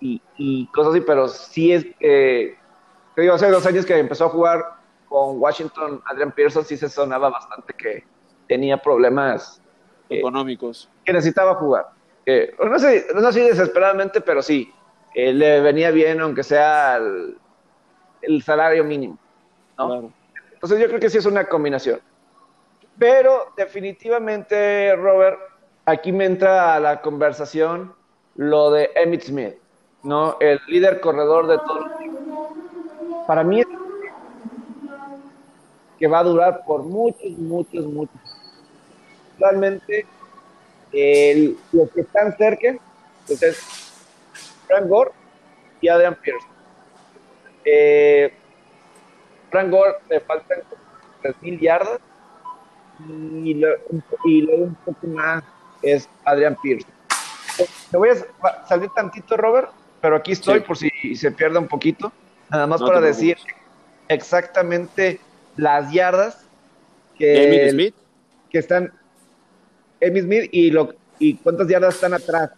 Y, y cosas así, pero sí es, eh, te digo, hace dos años que empezó a jugar con Washington, Adrian Pearson sí se sonaba bastante que tenía problemas eh, económicos. Que necesitaba jugar no sé, no así desesperadamente, pero sí, eh, le venía bien aunque sea el, salario mínimo. Entonces yo creo que sí es una combinación. Pero definitivamente, Robert, aquí me entra a la conversación lo de Emmett Smith, ¿no? El líder corredor de todo Para mí es que va a durar por muchos, muchos, muchos. Realmente los que están cerca, entonces, Frank Gore y Adrian Pierce. Eh, Frank Gore le faltan 3.000 yardas y, luego un poco más es Adrian Pierce. Te voy a salir tantito, Robert, pero aquí estoy por si se pierde un poquito. Nada más para decir exactamente las yardas que, que están Emmy Smith y, lo, y cuántas yardas están atrás.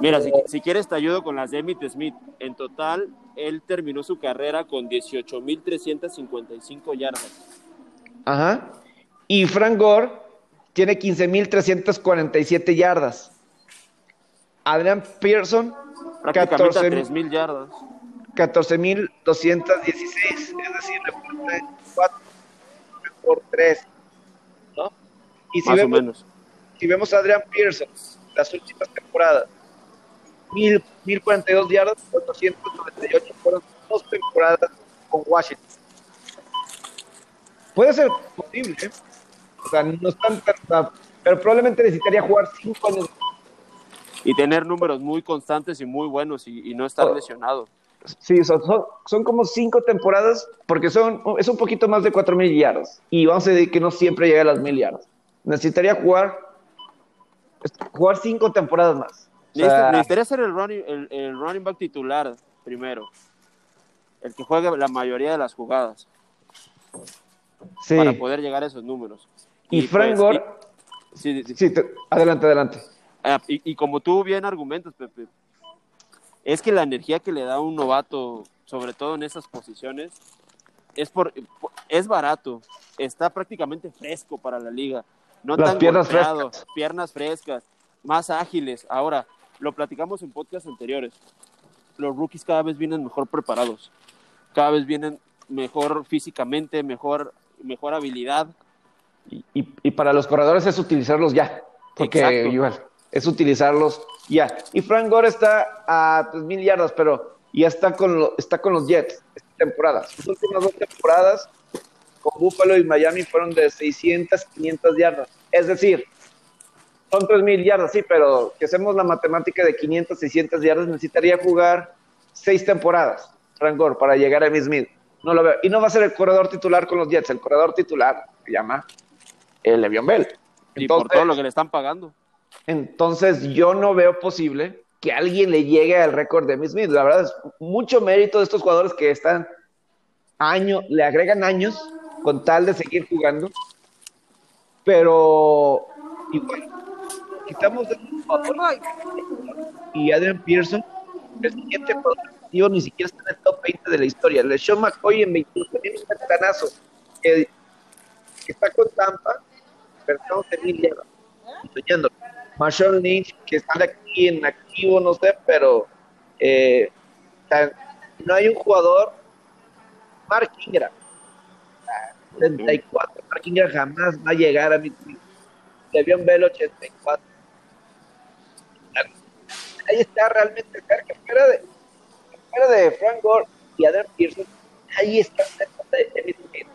Mira, si, quieres te ayudo con las de Emmitt Smith. En total, él terminó su carrera con 18.355 yardas. Ajá. Y Frank Gore tiene 15.347 yardas. Adrian Pearson, 14.000 yardas. 14.216, es decir, le 4 por 3. Y si vemos, menos. Si vemos a Adrian Pearson, las últimas temporadas, 1042 yardas, 498 fueron dos temporadas con Washington. Puede ser posible, ¿eh? O sea, no están tan, pero probablemente necesitaría jugar cinco años. Y tener números muy constantes y muy buenos y, no estar oh. lesionado. Sí, son, son, como cinco temporadas porque son, es un poquito más de cuatro mil yardas. Y vamos a decir que no siempre llega a las mil yardas necesitaría jugar jugar cinco temporadas más. necesitaría ser el running, el, running back titular primero. El que juegue la mayoría de las jugadas. Para poder llegar a esos números. Y, Frank pues, sí, adelante, adelante. Ah, y, como tú bien argumentas, Pepe, es que la energía que le da un novato, sobre todo en esas posiciones, es, por, es barato. Está prácticamente fresco para la liga no tan piernas frescas. piernas frescas, más ágiles. Ahora, lo platicamos en podcasts anteriores. Los rookies cada vez vienen mejor preparados, cada vez vienen mejor físicamente, mejor, mejor habilidad. Y, para los corredores es utilizarlos ya, porque igual, es utilizarlos ya. Y Frank Gore está a 3.000 yardas, pero ya está con, está con los Jets esta temporada. Sus últimas dos temporadas con Buffalo y Miami fueron de 600, 500 yardas. Es decir, son 3.000 yardas, sí, pero que hacemos la matemática de 500, 600 yardas, necesitaría jugar seis temporadas, Rangor, para llegar a Smith. No lo veo. Y no va a ser el corredor titular con los Jets, el corredor titular se llama el Le'Veon Bell. y por todo lo que le están pagando. Entonces, yo no veo posible que alguien le llegue al récord de Smith. La verdad es mucho mérito de estos jugadores que están años, le agregan años con tal de seguir jugando. Pero igual, quitamos de y Adrian Pearson, el siguiente productivo ni siquiera está en el top 20 de la historia. Le Sean McCoy en 21 tiene un canazo que, está con Tampa, pero estamos en mil soñando. Marshall Lynch, que está aquí en activo, no sé, pero eh, no hay un jugador. Mark Ingram, 74. Mark jamás va a llegar a mi Debió ver el 84. Ahí está realmente cerca. Fuera de fuera de Frank Gore y Adam Pearson, ahí está Emmitt Smith.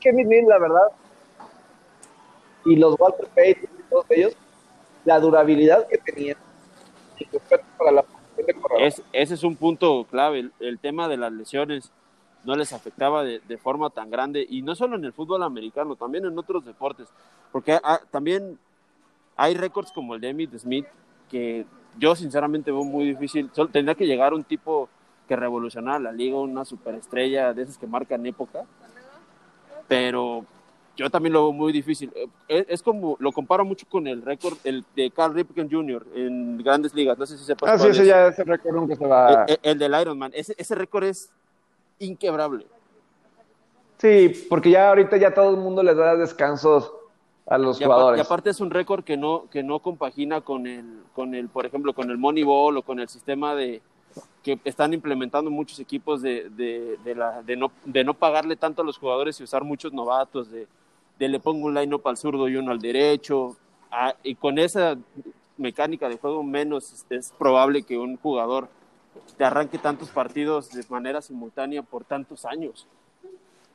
Que Smith, la verdad, y los Walter Payton y todos ellos, la durabilidad que tenían y para la de es, ese es un punto clave, el, tema de las lesiones no les afectaba de, forma tan grande y no solo en el fútbol americano, también en otros deportes, porque también hay récords como el de Emmitt Smith que yo sinceramente veo muy difícil, solo tendría que llegar un tipo que revolucionara la liga, una superestrella de esas que marcan época, pero yo también lo veo muy difícil. Eh, es, como, lo comparo mucho con el récord el de Carl Ripken Jr. en grandes ligas. No sé si sepas. Ah, sí, ese ya ese récord nunca se va. El, el, del Ironman. Ese, ese récord es inquebrable. Sí, porque ya ahorita ya todo el mundo le da descansos a los jugadores. y aparte es un récord que no, que no compagina con el, con el, por ejemplo, con el Moneyball o con el sistema de que están implementando muchos equipos de, de, de, la, de, no, de no pagarle tanto a los jugadores y usar muchos novatos, de, de le pongo un line-up al zurdo y uno al derecho, ah, y con esa mecánica de juego menos es probable que un jugador te arranque tantos partidos de manera simultánea por tantos años.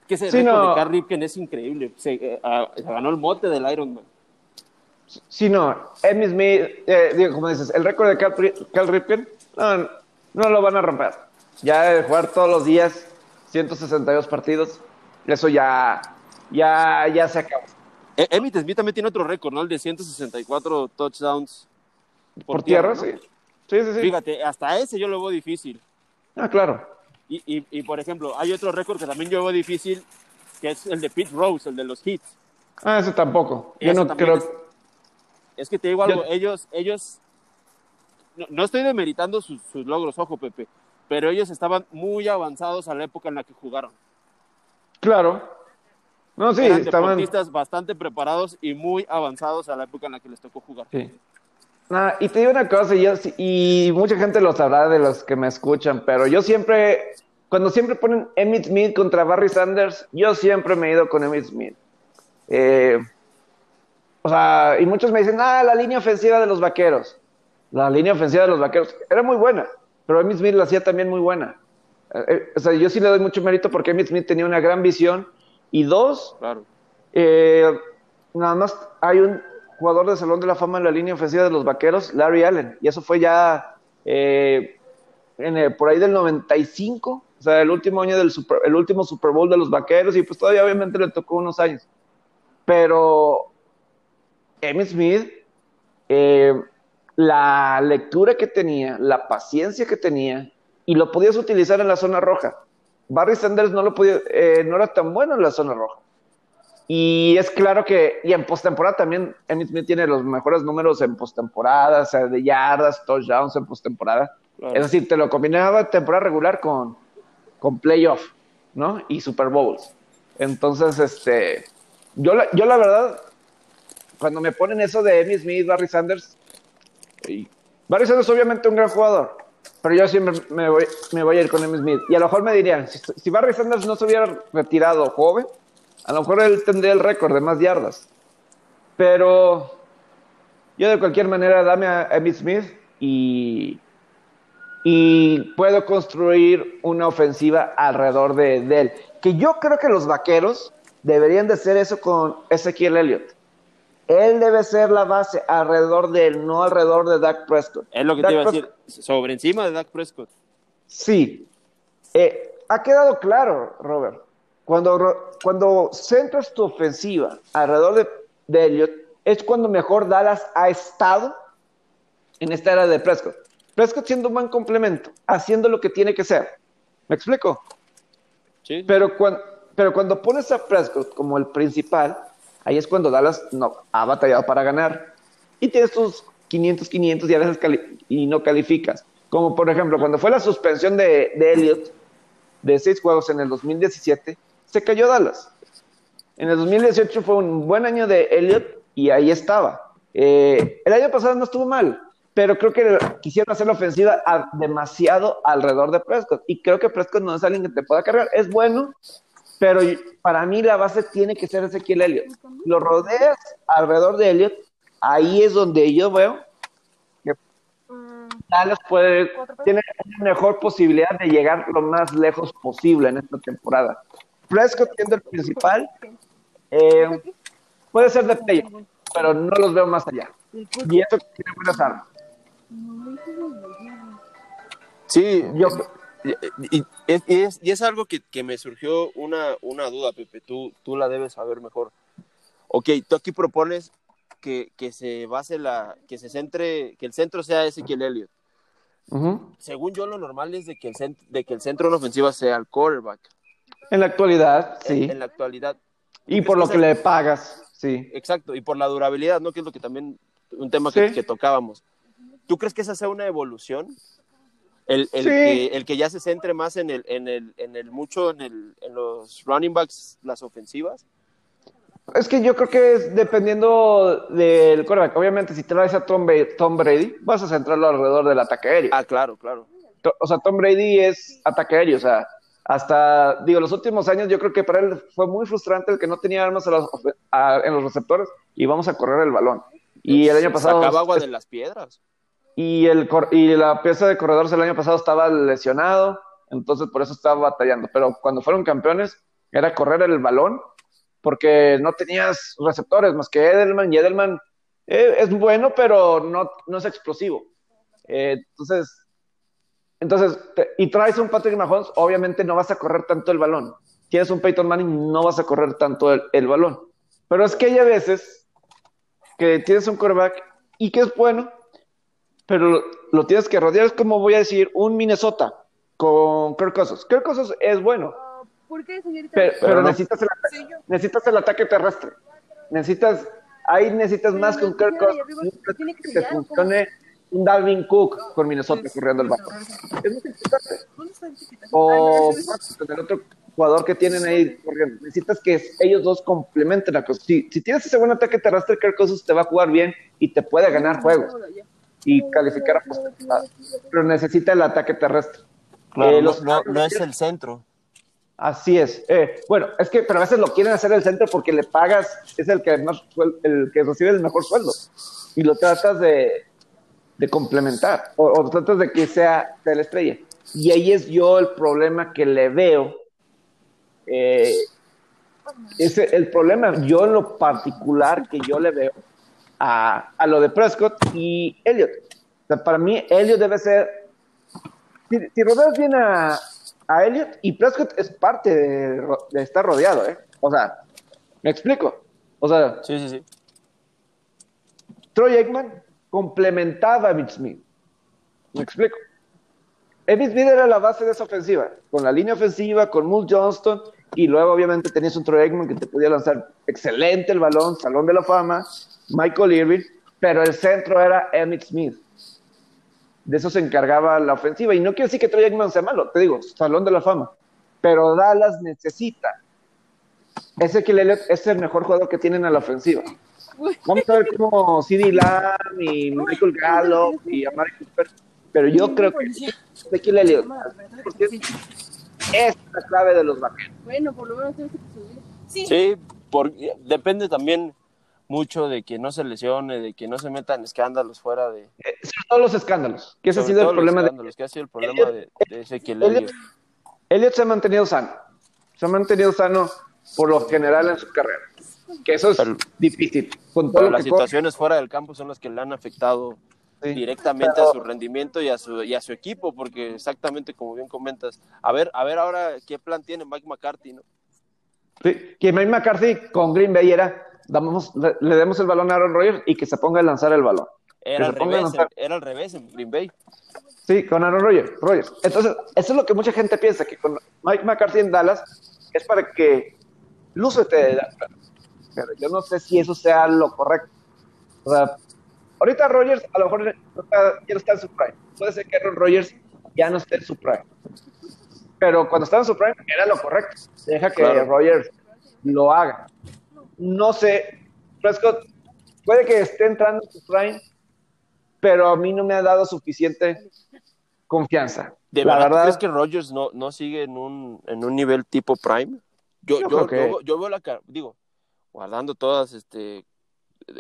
Que ese sí, récord de Carl Ripken es increíble. Se, eh, ganó el mote del Ironman. Sí, no. Emmy Smith, eh, digo, como dices, el récord de Carl, Ripken no, no, lo van a romper. Ya de jugar todos los días 162 partidos, eso ya ya, ya se acabó. E Emmitt Smith también tiene otro récord, ¿no? El de 164 touchdowns por, tierra, sí. Sí, sí, sí. Fíjate, hasta ese yo lo veo difícil. Ah, claro. Y, y, y por ejemplo, hay otro récord que también yo veo difícil, que es el de Pete Rose, el de los hits. Ah, ese tampoco. Yo no creo. Es, que te digo algo, ellos, ellos, no, estoy demeritando sus, sus logros, ojo, Pepe, pero ellos estaban muy avanzados a la época en la que jugaron. Claro, no, sí, Eran estaban deportistas bastante preparados y muy avanzados a la época en la que les tocó jugar. Sí. Ah, y te digo una cosa, y, y mucha gente lo sabrá de los que me escuchan, pero yo siempre, cuando siempre ponen Emmitt Smith contra Barry Sanders, yo siempre me he ido con Emmitt Smith. Eh, o sea, y muchos me dicen, ah, la línea ofensiva de los vaqueros. La línea ofensiva de los vaqueros era muy buena, pero Emmitt Smith la hacía también muy buena. Eh, eh, o sea, yo sí le doy mucho mérito porque Emmitt Smith tenía una gran visión y dos, nada más hay un jugador de Salón de la Fama en la línea ofensiva de los Vaqueros, Larry Allen, y eso fue ya eh, en por ahí del 95, o sea, el último año del super, el último Super Bowl de los Vaqueros, y pues todavía obviamente le tocó unos años. Pero Emmitt Smith, eh, la lectura que tenía, la paciencia que tenía, y lo podías utilizar en la zona roja. Barry Sanders no, lo podía, eh, no era tan bueno en la zona roja. Y es claro que, y en postemporada también, Emmitt Smith tiene los mejores números en postemporada, o sea, de yardas, touchdowns en postemporada. Es decir, te lo combinaba temporada regular con, con playoff, ¿no? Y Super Bowls. Entonces, este, yo la, yo la verdad, cuando me ponen eso de Emmitt Smith, Barry Sanders, Barry Sanders obviamente un gran jugador, pero yo siempre me voy, me voy a ir con Emmitt Smith. Y a lo mejor me dirían, si, Barry Sanders no se hubiera retirado joven, a lo mejor él tendría el récord de más yardas. Pero yo de cualquier manera dame a Emmitt Smith y, y puedo construir una ofensiva alrededor de, de, él. Que yo creo que los vaqueros deberían de hacer eso con Ezequiel Elliott. Él debe ser la base alrededor de él, no alrededor de Dak Prescott. Es lo que te iba a decir, sobre encima de Dak Prescott. Sí. Eh, ha quedado claro, Robert. Cuando, cuando centras tu ofensiva alrededor de, de Elliot, es cuando mejor Dallas ha estado en esta era de Prescott. Prescott siendo un buen complemento, haciendo lo que tiene que ser. ¿Me explico? Sí. Pero, cuando, pero cuando pones a Prescott como el principal, Ahí es cuando Dallas no, ha batallado para ganar. Y tienes tus 500, 500 y a veces y no calificas. Como por ejemplo, cuando fue la suspensión de, de Elliott de seis juegos en el 2017, se cayó Dallas. En el 2018 fue un buen año de Elliott y ahí estaba. Eh, el año pasado no estuvo mal, pero creo que quisieron hacer la ofensiva demasiado alrededor de Prescott. Y creo que Prescott no es alguien que te pueda cargar. Es bueno, pero para mí la base tiene que ser Ezequiel Elliott. Lo rodeas alrededor de Elliott, ahí es donde yo veo que Dallas puede, tiene una mejor posibilidad de llegar lo más lejos posible en esta temporada. Prescott siendo el principal, eh, puede ser de play, pero no los veo más allá. Y eso tiene buenas armas. Sí, yo, y, es, y es algo que, que, me surgió una, una duda, Pepe, tú, tú la debes saber mejor. Ok, tú aquí propones que, que se base la, que se centre, que el centro sea Ezequiel Elliott. Según yo, lo normal es de que el, centro, de que el centro en ofensiva sea el quarterback. En la actualidad, sí. En, en la actualidad. Y por lo que le pagas, sí. Exacto, y por la durabilidad, ¿no? Que es lo que también, un tema que, que tocábamos. ¿Tú crees que esa sea una evolución? El, el, sí. que, el, que, ya se centre más en el, en el, en el mucho en, el, en los running backs, las ofensivas. Es que yo creo que es dependiendo del quarterback. Obviamente, si traes a Tom, Tom Brady, vas a centrarlo alrededor del ataque aéreo. Ah, claro, claro. O sea, Tom Brady es ataque aéreo. O sea, hasta, digo, los últimos años yo creo que para él fue muy frustrante el que no tenía armas a los, a, en los receptores y vamos a correr el balón. Y el año pasado. Sacaba agua de las piedras y, el, y la pieza de corredores el año pasado estaba lesionado, entonces por eso estaba batallando. Pero cuando fueron campeones, era correr el balón, porque no tenías receptores más que Edelman, y Edelman eh, es bueno, pero no, no es explosivo. Eh, entonces, entonces te, y traes un Patrick Mahomes, obviamente no vas a correr tanto el balón. Tienes un Peyton Manning, no vas a correr tanto el, el balón. Pero es que hay a veces que tienes un quarterback y que es bueno, pero lo, lo, tienes que rodear. Es como voy a decir, un Minnesota con Kirk Cousins. Kirk Cousins es bueno. Uh, ¿Por qué, señorita? Pero, pero no. necesitas, el ataque, sí, necesitas el ataque terrestre. Necesitas, ahí necesitas pero más que un Kirk Cousins. Que, que te funcione un Dalvin Cook con Minnesota corriendo el balón. Es muy importante. O con el otro jugador que tienen ahí corriendo. Necesitas que ellos dos complementen la cosa. Si, si tienes ese buen ataque terrestre, Kirk Cousins te va a jugar bien y te puede ganar juegos y calificar a postemporada. Pero necesita el ataque terrestre. Claro, eh, los, no, no, es el centro. Así es. Eh, bueno, es que, pero a veces lo quieren hacer el centro porque le pagas, es el que más el que recibe el mejor sueldo. Y lo tratas de, de complementar, o, o, tratas de que sea de la estrella. Y ahí es yo el problema que le veo. Eh, ese, el problema, yo en lo particular que yo le veo, a, a, lo de Prescott y Elliot. O sea, para mí, Elliot debe ser. Si, si rodeas bien a, a, Elliot, y Prescott es parte de, de, estar rodeado, ¿eh? O sea, ¿me explico? O sea, sí, sí, sí. Troy Aikman complementaba a Emmitt Smith. ¿Me explico? Emmitt Smith era la base de esa ofensiva, con la línea ofensiva, con Moose Johnston, y luego obviamente tenías un Troy Aikman que te podía lanzar excelente el balón, salón de la fama, Michael Irving, pero el centro era Emmitt Smith. De eso se encargaba la ofensiva. Y no quiero decir que Troy Aikman sea malo, te digo, salón de la fama. Pero Dallas necesita. Ese que es el mejor jugador que tienen a la ofensiva. Vamos a ver cómo CD Lamb y Michael Gallup y Amari Cooper. Pero yo creo que Ezequiel Elliott es la clave de los vaqueros. Bueno, por lo menos Sí, sí por, depende también mucho de que no se lesione, de que no se metan escándalos fuera de... Eh, todos los escándalos, que ese ha sido el problema de... Que ha sido el problema Elliot, de, de Ezequiel Elliot. Elliot se ha mantenido sano, se ha mantenido sano por lo general en su carrera, que eso es pero, difícil. Con todo las situaciones fuera del campo son las que le han afectado sí, directamente pero... a su rendimiento y a su, y a su equipo, porque exactamente como bien comentas, a ver, a ver ahora qué plan tiene Mike McCarthy, ¿no? Sí, que Mike McCarthy con Green Bay era damos, le, le, demos el balón a Aaron Rodgers y que se ponga a lanzar el balón. Era, al revés, era al revés en Green Bay. Sí, con Aaron Rodgers, Rodgers. Entonces, eso es lo que mucha gente piensa, que con Mike McCarthy en Dallas es para que lúcete. Pero yo no sé si eso sea lo correcto. O sea, ahorita Rodgers a lo mejor no está, ya no está en su prime. Puede ser que Aaron Rodgers ya no esté en su prime. Pero cuando estaba en su prime era lo correcto. Deja que claro. Rodgers lo haga no sé, Prescott puede que esté entrando en su prime, pero a mí no me ha dado suficiente confianza. ¿De la verdad, crees que Rogers no, no sigue en un, en un nivel tipo prime? Yo, yo, yo, que... yo, yo veo la cara, digo, guardando todas este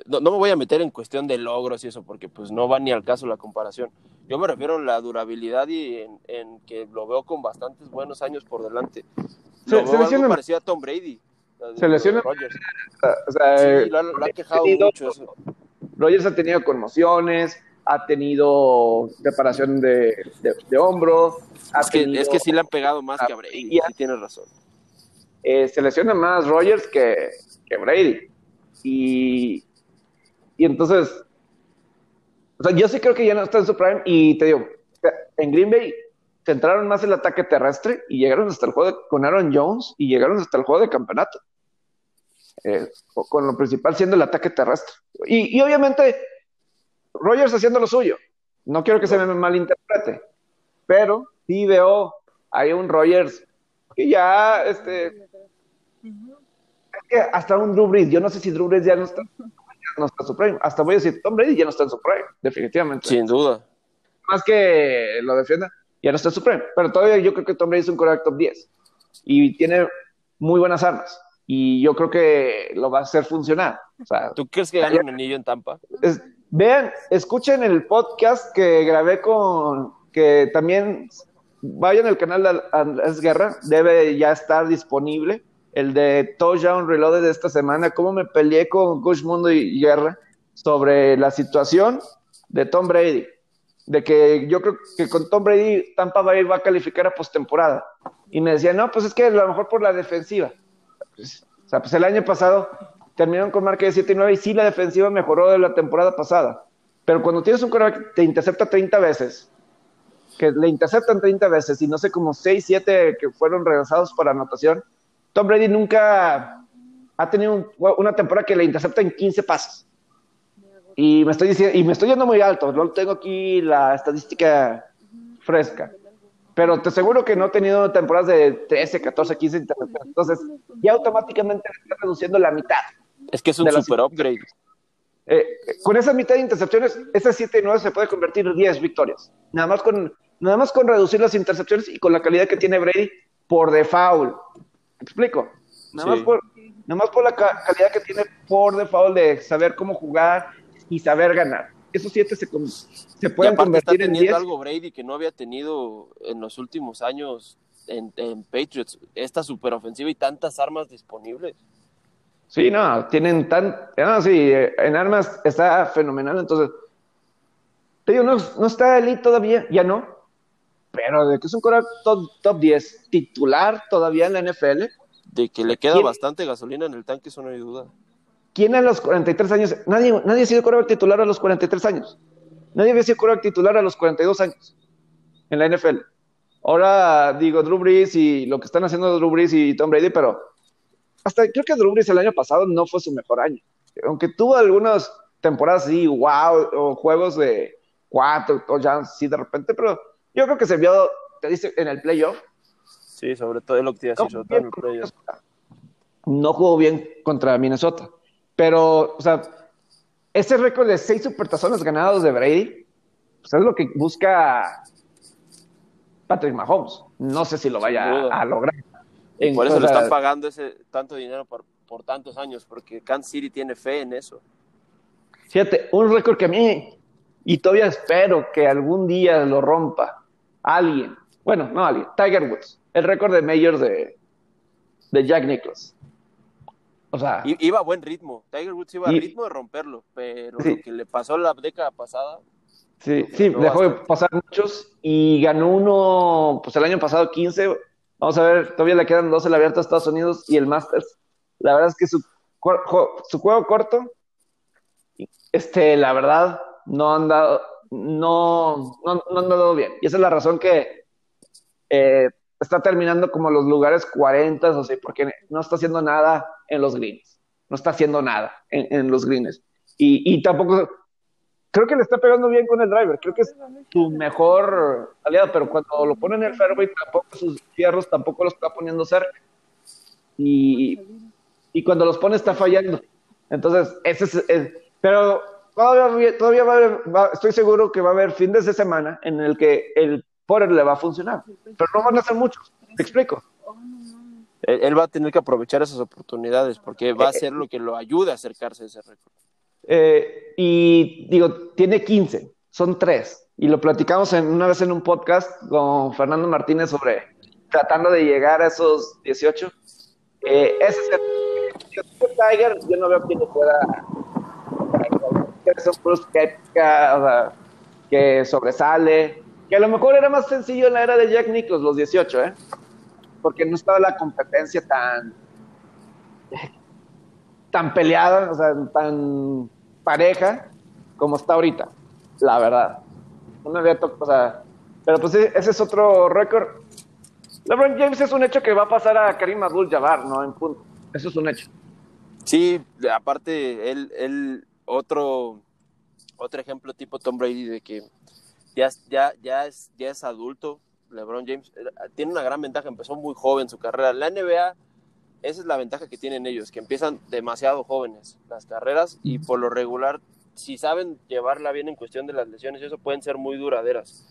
no, no me voy a meter en cuestión de logros y eso, porque pues no va ni al caso la comparación. Yo me refiero a la durabilidad y en, en que lo veo con bastantes buenos años por delante. Se- Lo se lesiona- a Tom Brady. Se lesiona- Rodgers. O sea, Sí, lo, han- lo han quejado tenido- mucho eso. Rogers ha tenido conmociones, ha tenido reparación de, de- de hombro, ha Es que, tenido- es que sí le han pegado más que a Brady, y- sí tienes razón. eh, se lesiona más Rogers que, que Brady. Y, y entonces, o sea, yo sí creo que ya no está en su prime. Y te digo, en Green Bay centraron más el ataque terrestre y llegaron hasta el juego de- con Aaron Jones y llegaron hasta el juego de campeonato. Eh, con lo principal siendo el ataque terrestre. Y, y obviamente, Rogers haciendo lo suyo. No quiero que se me malinterprete, pero sí veo hay un Rogers que ya, este, es que hasta un Drew Brees, yo no sé si Drew Brees ya no está, no está en su prime. Hasta voy a decir, Tom Brady ya no está en su prime, definitivamente. Sin duda. Más que lo defienda, ya no está en su prime. Pero todavía yo creo que Tom Brady es un correcto top 10 y tiene muy buenas armas. Y yo creo que lo va a hacer funcionar. O sea, ¿Tú crees que gana un anillo en Tampa? es- vean, escuchen el podcast que grabé con, que también vayan al canal de Andrés Guerra, debe ya estar disponible, el de Touchdown Reloaded de esta semana, cómo me peleé con Gus Mundo y Guerra sobre la situación de Tom Brady, de que yo creo que con Tom Brady Tampa Bay va a calificar a postemporada. Y me decían, no, pues es que a lo mejor por la defensiva. Pues, o sea, pues el año pasado terminaron con marca de 7 y 9 y sí la defensiva mejoró de la temporada pasada. Pero cuando tienes un quarterback que te intercepta 30 veces, que le interceptan 30 veces y no sé, como 6, 7 que fueron regresados para anotación, Tom Brady nunca ha tenido un- una temporada que le intercepta en 15 pases. Y me estoy diciendo, y me estoy yendo muy alto, no tengo aquí la estadística fresca. Pero te aseguro que no ha tenido temporadas de 13, 14, 15 intercepciones. Entonces, ya automáticamente le está reduciendo la mitad. Es que es un super upgrade. Eh, con esa mitad de intercepciones, esas 7 y 9 se puede convertir en 10 victorias. Nada más, con, nada más con reducir las intercepciones y con la calidad que tiene Brady por default. ¿Me explico? Nada, Sí. más, por, nada más por la ca- calidad que tiene por default de saber cómo jugar y saber ganar. Esos 7 se, se pueden aparte está convertir en 10. teniendo algo Brady que no había tenido en los últimos años en, en Patriots. Esta super ofensiva y tantas armas disponibles. Sí, no, tienen tan. No, sí, en armas está fenomenal. Entonces, te digo, no, no está elite todavía, ya no. Pero de que es un quarterback top, top 10 titular todavía en la NFL. De que le queda ¿Quién? bastante gasolina en el tanque, eso no hay duda. ¿Quién a los 43 años? Nadie, nadie ha sido quarterback titular a los 43 años. Nadie había sido quarterback titular a los 42 años en la NFL. Ahora digo Drew Brees y lo que están haciendo Drew Brees y Tom Brady, pero hasta creo que Drew Brees el año pasado no fue su mejor año. Aunque tuvo algunas temporadas así, wow, o juegos de cuatro touchdowns, sí, de repente, pero yo creo que se vio, te dice, en el playoff. Sí, sobre todo es lo que te iba a decir, sobre todo en el playoff. No jugó bien contra Minnesota. Pero, o sea, ese récord de seis supertazones ganados de Brady, pues es lo que busca Patrick Mahomes. No sé si lo vaya a, lograr. En- Por eso le están pagando ese tanto dinero por, por tantos años, porque Kansas City tiene fe en eso. Fíjate, un récord que a mí, y todavía espero que algún día lo rompa alguien. Bueno, no alguien, Tiger Woods. El récord de Majors de, de Jack Nicklaus. O sea, iba a buen ritmo. Tiger Woods iba a Y- ritmo de romperlo, pero Sí. lo que le pasó la década pasada, Sí, sí, dejó de pasar muchos y ganó uno, pues el año pasado 15. Vamos a ver, todavía le quedan dos el abierto a Estados Unidos y el Masters. La verdad es que su, su juego corto, este, la verdad, no han dado, no, no, no han dado bien. Y esa es la razón que eh, está terminando como los lugares 40 o así, porque no está haciendo nada en los greens. No está haciendo nada en, en los greens. Y, y tampoco creo que le está pegando bien con el driver, creo que es su mejor aliado, pero cuando lo pone en el fairway, tampoco sus fierros tampoco los está poniendo cerca. Y, y cuando los pone está fallando. Entonces, ese es, es- pero todavía, todavía va a haber, va- estoy seguro que va a haber fines de semana en el que el Porter le va a funcionar, pero no van a ser muchos, te explico. él, él va a tener que aprovechar esas oportunidades, porque va a ser lo que lo ayude a acercarse a ese récord. Eh, y digo, tiene 15, son tres. Y lo platicamos en, una vez en un podcast con Fernando Martínez sobre tratando de llegar a esos 18. Eh, ese es el, Tiger, yo no veo quién lo pueda. Es un que, que sobresale, que a lo mejor era más sencillo en la era de Jack Nicklaus, los 18, ¿eh? Porque no estaba la competencia tan tan peleada, o sea, tan pareja como está ahorita, la verdad. No me había tocado, pero pues ese es otro récord. LeBron James es un hecho que va a pasar a Karim Abdul-Jabbar, ¿no? En punto. Eso es un hecho. Sí, aparte, él otro, otro ejemplo tipo Tom Brady de que ya, ya, ya, es, ya es adulto, LeBron James eh, tiene una gran ventaja, empezó muy joven su carrera. La NBA esa es la ventaja que tienen ellos, que empiezan demasiado jóvenes las carreras y por lo regular, si saben llevarla bien en cuestión de las lesiones, eso pueden ser muy duraderas.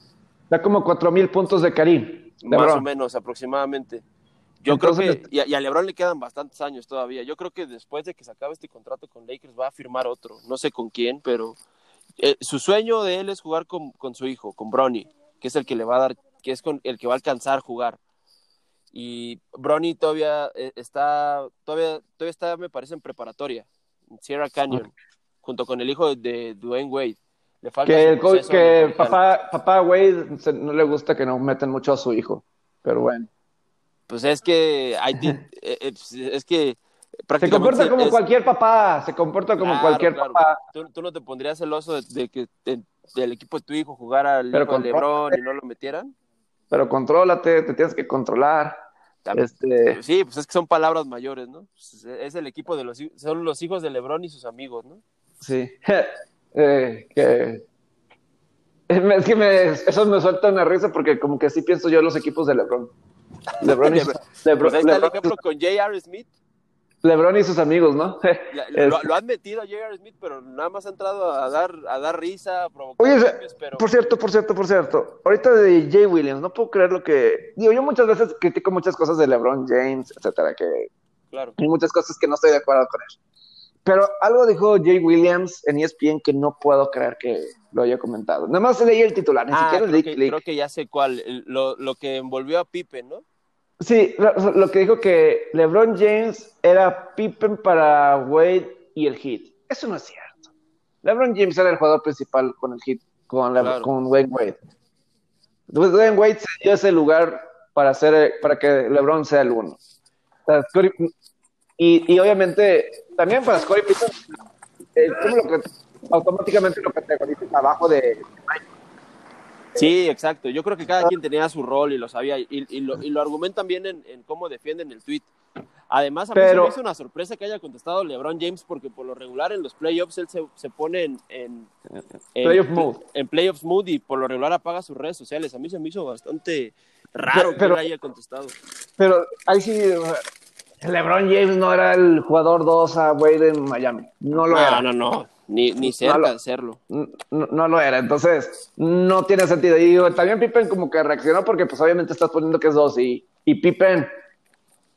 Da como cuatro mil puntos de Karim. Más o menos, aproximadamente. Yo creo que, y a, LeBron le quedan bastantes años todavía. Yo creo que después de que se acabe este contrato con Lakers va a firmar otro. No sé con quién, pero eh, su sueño de él es jugar con, con, su hijo, con Bronny, que es el que le va a dar, que es con el que va a alcanzar jugar. Y Bronny todavía eh, está, todavía, todavía está, me parece, en preparatoria, en Sierra Canyon, junto con el hijo de Dwayne Wade. Le falta que, que papá, papá Wade no le gusta que no metan mucho a su hijo, pero bueno. Pues es que eh, eh, pues, es que se comporta como cualquier papá, se comporta como cualquier papá. ¿Tú, no te pondrías celoso de, de que del equipo de tu hijo jugara al hijo de LeBron y no lo metieran? Pero contrólate, te tienes que controlar. Este... Sí, pues es que son palabras mayores, ¿no? Pues, es el equipo de los son los hijos de Lebron y sus amigos, ¿no? Sí. <laughs> eh, que... Es que me, eso me suelta una risa porque como que así pienso yo los equipos de Lebron. Lebron y, <laughs> Lebron, pues ahí está el ejemplo con J.R. Smith. LeBron y sus amigos, ¿no? <laughs> lo, han metido a J.R. Smith, pero nada más ha entrado a dar, a dar risa, a provocar Oye, pero... por cierto, por cierto, por cierto. Ahorita de Jay Williams, no puedo creer lo que... Digo, yo muchas veces critico muchas cosas de LeBron James, etcétera, que... Claro. Hay muchas cosas que no estoy de acuerdo con él. Pero algo dijo Jay Williams en ESPN que no puedo creer que lo haya comentado. Nada más leí el titular, ni ah, siquiera creo, que, creo que ya sé cuál. Lo, lo que envolvió a Pipe, ¿no? Sí, lo, que dijo que LeBron James era Pippen para Wade y el Heat. Eso no es cierto. LeBron James era el jugador principal con el Heat, con, con Wayne Wade. Wayne Wade se dio ese lugar para, hacer, para que LeBron sea el uno. y, y, obviamente, también para Scottie Pippen, eh, automáticamente lo categoriza abajo de Mike Sí, exacto. Yo creo que cada quien tenía su rol y lo sabía. Y, y, lo, y lo, argumentan bien en, en, cómo defienden el tweet. Además, a mí se me hizo una sorpresa que haya contestado LeBron James, porque por lo regular en los playoffs él se, se pone en, en, Playoff mood. en playoffs mood y por lo regular apaga sus redes sociales. A mí se me hizo bastante raro que él haya contestado. Pero ahí sí, LeBron James no era el jugador 2 a Wade en Miami. No lo era. No, no, no. Ni, ni cerca de serlo. No, lo era, entonces no tiene sentido. Y también Pippen como que reaccionó porque pues obviamente estás poniendo que es dos y, y Pippen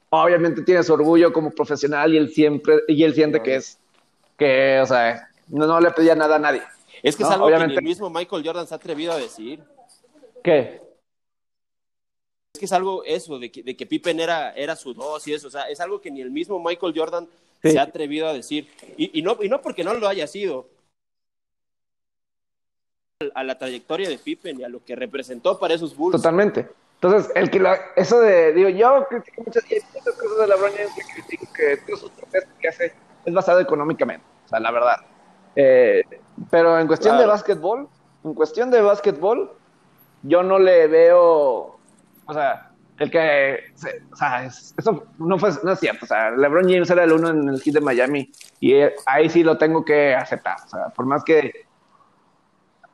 obviamente tiene su orgullo como profesional y él siempre, y él siente que es, que, o sea, no, le pedía nada a nadie. Es que es algo obviamente. que el mismo Michael Jordan se ha atrevido a decir. ¿Qué? Es que es algo eso, de que, de que Pippen era, era su dos y eso, o sea, es algo que ni el mismo Michael Jordan se ha atrevido a decir. Y, y, no, y no porque no lo haya sido. A la trayectoria de Pippen y a lo que representó para esos Bulls. Totalmente. Entonces, el que eso de, digo, yo critico muchas, muchas cosas de la James que critico que todos sus que hace es basado económicamente, o sea, la verdad. Eh, pero en cuestión de básquetbol, en cuestión de básquetbol, yo no le veo, o sea, el que, o sea, eso no, fue, no es cierto. O sea, LeBron James era el uno en el hit de Miami y ahí sí lo tengo que aceptar. O sea, por más que.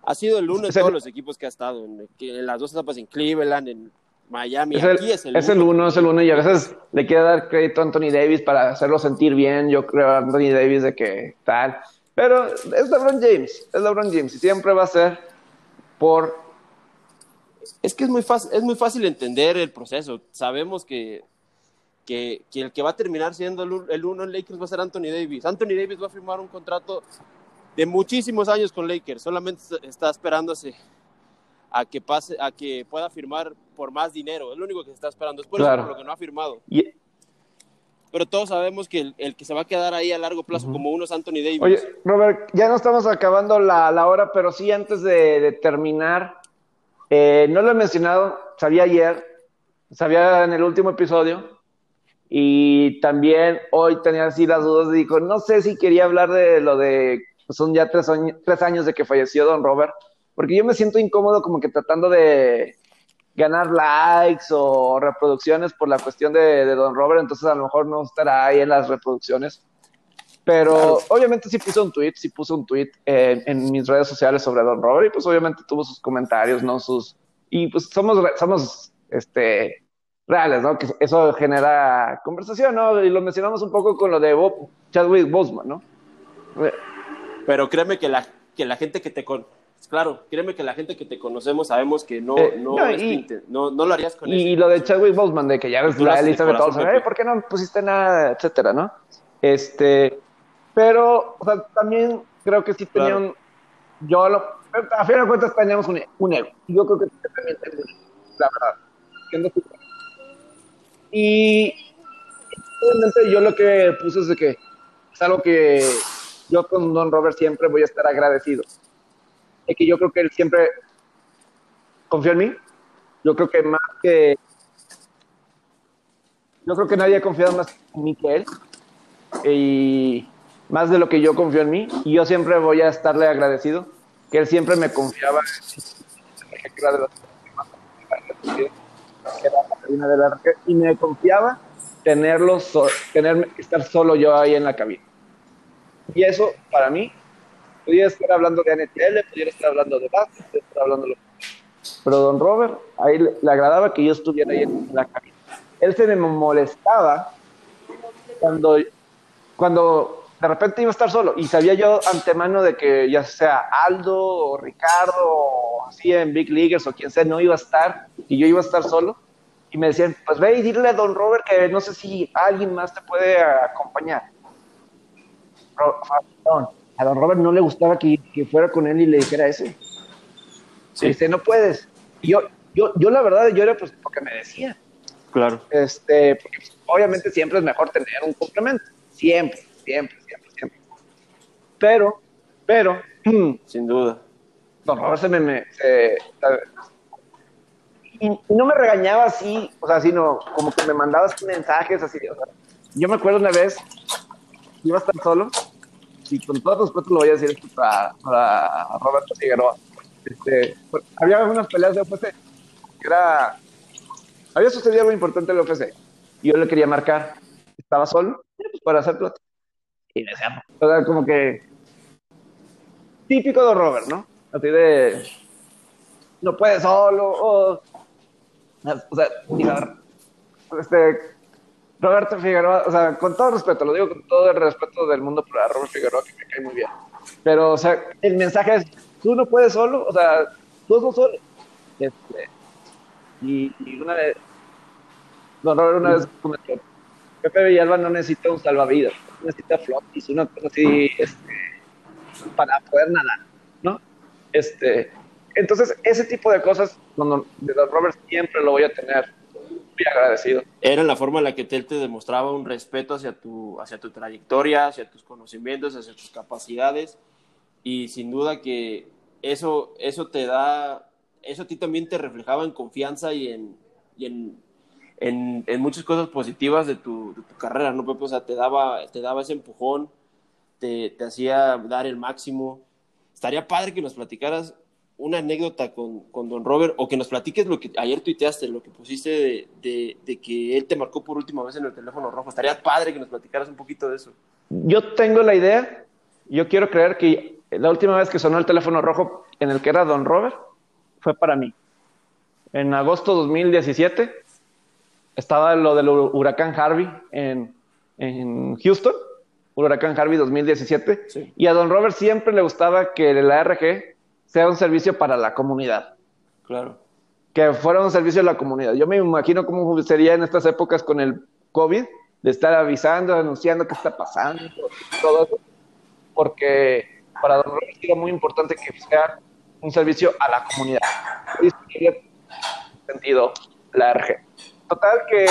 Ha sido el uno en todos los equipos que ha estado, en, en, las dos etapas en Cleveland, en Miami. Es el, aquí es el, es uno. el uno, es el uno y a veces le quiere dar crédito a Anthony Davis para hacerlo sentir bien. Yo creo a Anthony Davis de que tal. Pero es LeBron James, es LeBron James y siempre va a ser por es que es muy fácil, es muy fácil entender el proceso. Sabemos que, que, que el que va a terminar siendo el, uno en Lakers va a ser Anthony Davis. Anthony Davis va a firmar un contrato de muchísimos años con Lakers. Solamente está esperándose a que pase, a que pueda firmar por más dinero. Es lo único que se está esperando. Es por Claro. eso por lo que no ha firmado. Pero todos sabemos que el, el que se va a quedar ahí a largo plazo, como uno es Anthony Davis. Oye, Robert, ya no estamos acabando la, la hora, pero sí antes de, de terminar, eh, no lo he mencionado, sabía ayer, sabía en el último episodio, y también hoy tenía así las dudas, dijo, no sé si quería hablar de lo de, pues, son ya tres, años- tres años de que falleció Don Robert, porque yo me siento incómodo como que tratando de ganar likes o reproducciones por la cuestión de, de Don Robert, entonces a lo mejor no estará ahí en las reproducciones. Pero obviamente sí puse un tweet, sí puse un tweet en, en mis redes sociales sobre Don Robert y pues obviamente tuvo sus comentarios, ¿no? Sus, y pues somos, somos, este, reales, ¿no? Que eso genera conversación, ¿no? Y lo mencionamos un poco con lo de Bob, Chadwick Boseman, ¿no? Pero créeme que la, que la gente que te con... Claro, créeme que la gente que te conocemos sabemos que no, Eh, no, no, y- lo harías con Y, ese- lo de Chadwick Boseman, de que ya ves la haces de. "Eh, ¿por qué no pusiste nada? Etcétera, ¿no? Este, pero, o sea, también creo que sí tenía Claro. un, yo lo, a fin de cuentas teníamos un, un ego. Y Yo creo que también tengo la verdad. Y obviamente yo lo que puse es de que es algo que yo con Don Robert siempre voy a estar agradecido. Y que yo creo que él siempre confió en mí. Yo creo que más que. Yo creo que nadie ha confiado más en mí que él. Y más de lo que yo confío en mí. Y yo siempre voy a estarle agradecido. Que él siempre me confiaba. que era de Y me confiaba tenerlo, so- tener, estar solo yo ahí en la cabina. Y eso, para mí, pudiera estar hablando de NFL, pudiera estar hablando de básquet, pudiera estar hablando de lo pero don Robert, ahí le, le agradaba que yo estuviera ahí en la cabina. Él se me molestaba cuando, cuando de repente iba a estar solo y sabía yo antemano de que ya sea Aldo o Ricardo o así en Big Leaguers o quien sea no iba a estar y yo iba a estar solo y me decían, pues ve y dile a don Robert que no sé si alguien más te puede acompañar. A don Robert no le gustaba que, que fuera con él y le dijera eso. Sí. Dice, no puedes. Y yo, yo, yo la verdad, yo era pues porque me decía. Claro. Este, porque pues, obviamente siempre es mejor tener un complemento. Siempre, siempre. Pero, pero, Sin duda. don Robert se me, me- se- y, no me regañaba así, o sea, sino como que me mandaba así mensajes así. o sea, yo me acuerdo una vez, iba a estar solo, y con todo respeto lo voy a decir esto para, para Roberto Figueroa. Este, había unas peleas de UFC, que era, había sucedido algo importante en el UFC, y yo le quería marcar, estaba solo, para hacer plata. Y me decía, o sea, como que típico de Robert, ¿no? Así de, no puede solo, o, sea, y la este, Roberto Figueroa, o sea, con todo respeto, lo digo con todo el respeto del mundo para Roberto Figueroa, que me cae muy bien. Pero, o sea, el mensaje es, tú no puedes solo, o sea, tú no solo. Este, y, y una vez, don Robert una vez comentó, Pepe Villalba no necesita un salvavidas, necesita flotis, una cosa así, este, para poder nadar, ¿no? Este, entonces, ese tipo de cosas, cuando, de don Robert siempre lo voy a tener muy agradecido. Era la forma en la que él te demostraba un respeto hacia tu, hacia tu trayectoria, hacia tus conocimientos, hacia tus capacidades. Y sin duda que eso, eso te da, eso a ti también te reflejaba en confianza y en, y en, en muchas cosas positivas de tu, de tu carrera, ¿no, Pepe? O sea, te daba, te daba ese empujón, te, te hacía dar el máximo. Estaría padre que nos platicaras una anécdota con, con Don Robert o que nos platiques lo que ayer tuiteaste, lo que pusiste de, de, de que él te marcó por última vez en el teléfono rojo. Estaría padre que nos platicaras un poquito de eso. Yo tengo la idea, yo quiero creer que la última vez que sonó el teléfono rojo en el que era Don Robert fue para mí. En agosto 2017 estaba lo del huracán Harvey en, en Houston, huracán Harvey 2017, Sí. y a Don Robert siempre le gustaba que la ARG sea un servicio para la comunidad. Claro. que fuera un servicio a la comunidad. Yo me imagino cómo sería en estas épocas con el COVID, de estar avisando, anunciando qué está pasando, todo eso, porque para Don Robert era muy importante que sea un servicio a la comunidad. Y eso tiene sentido la RG. Total que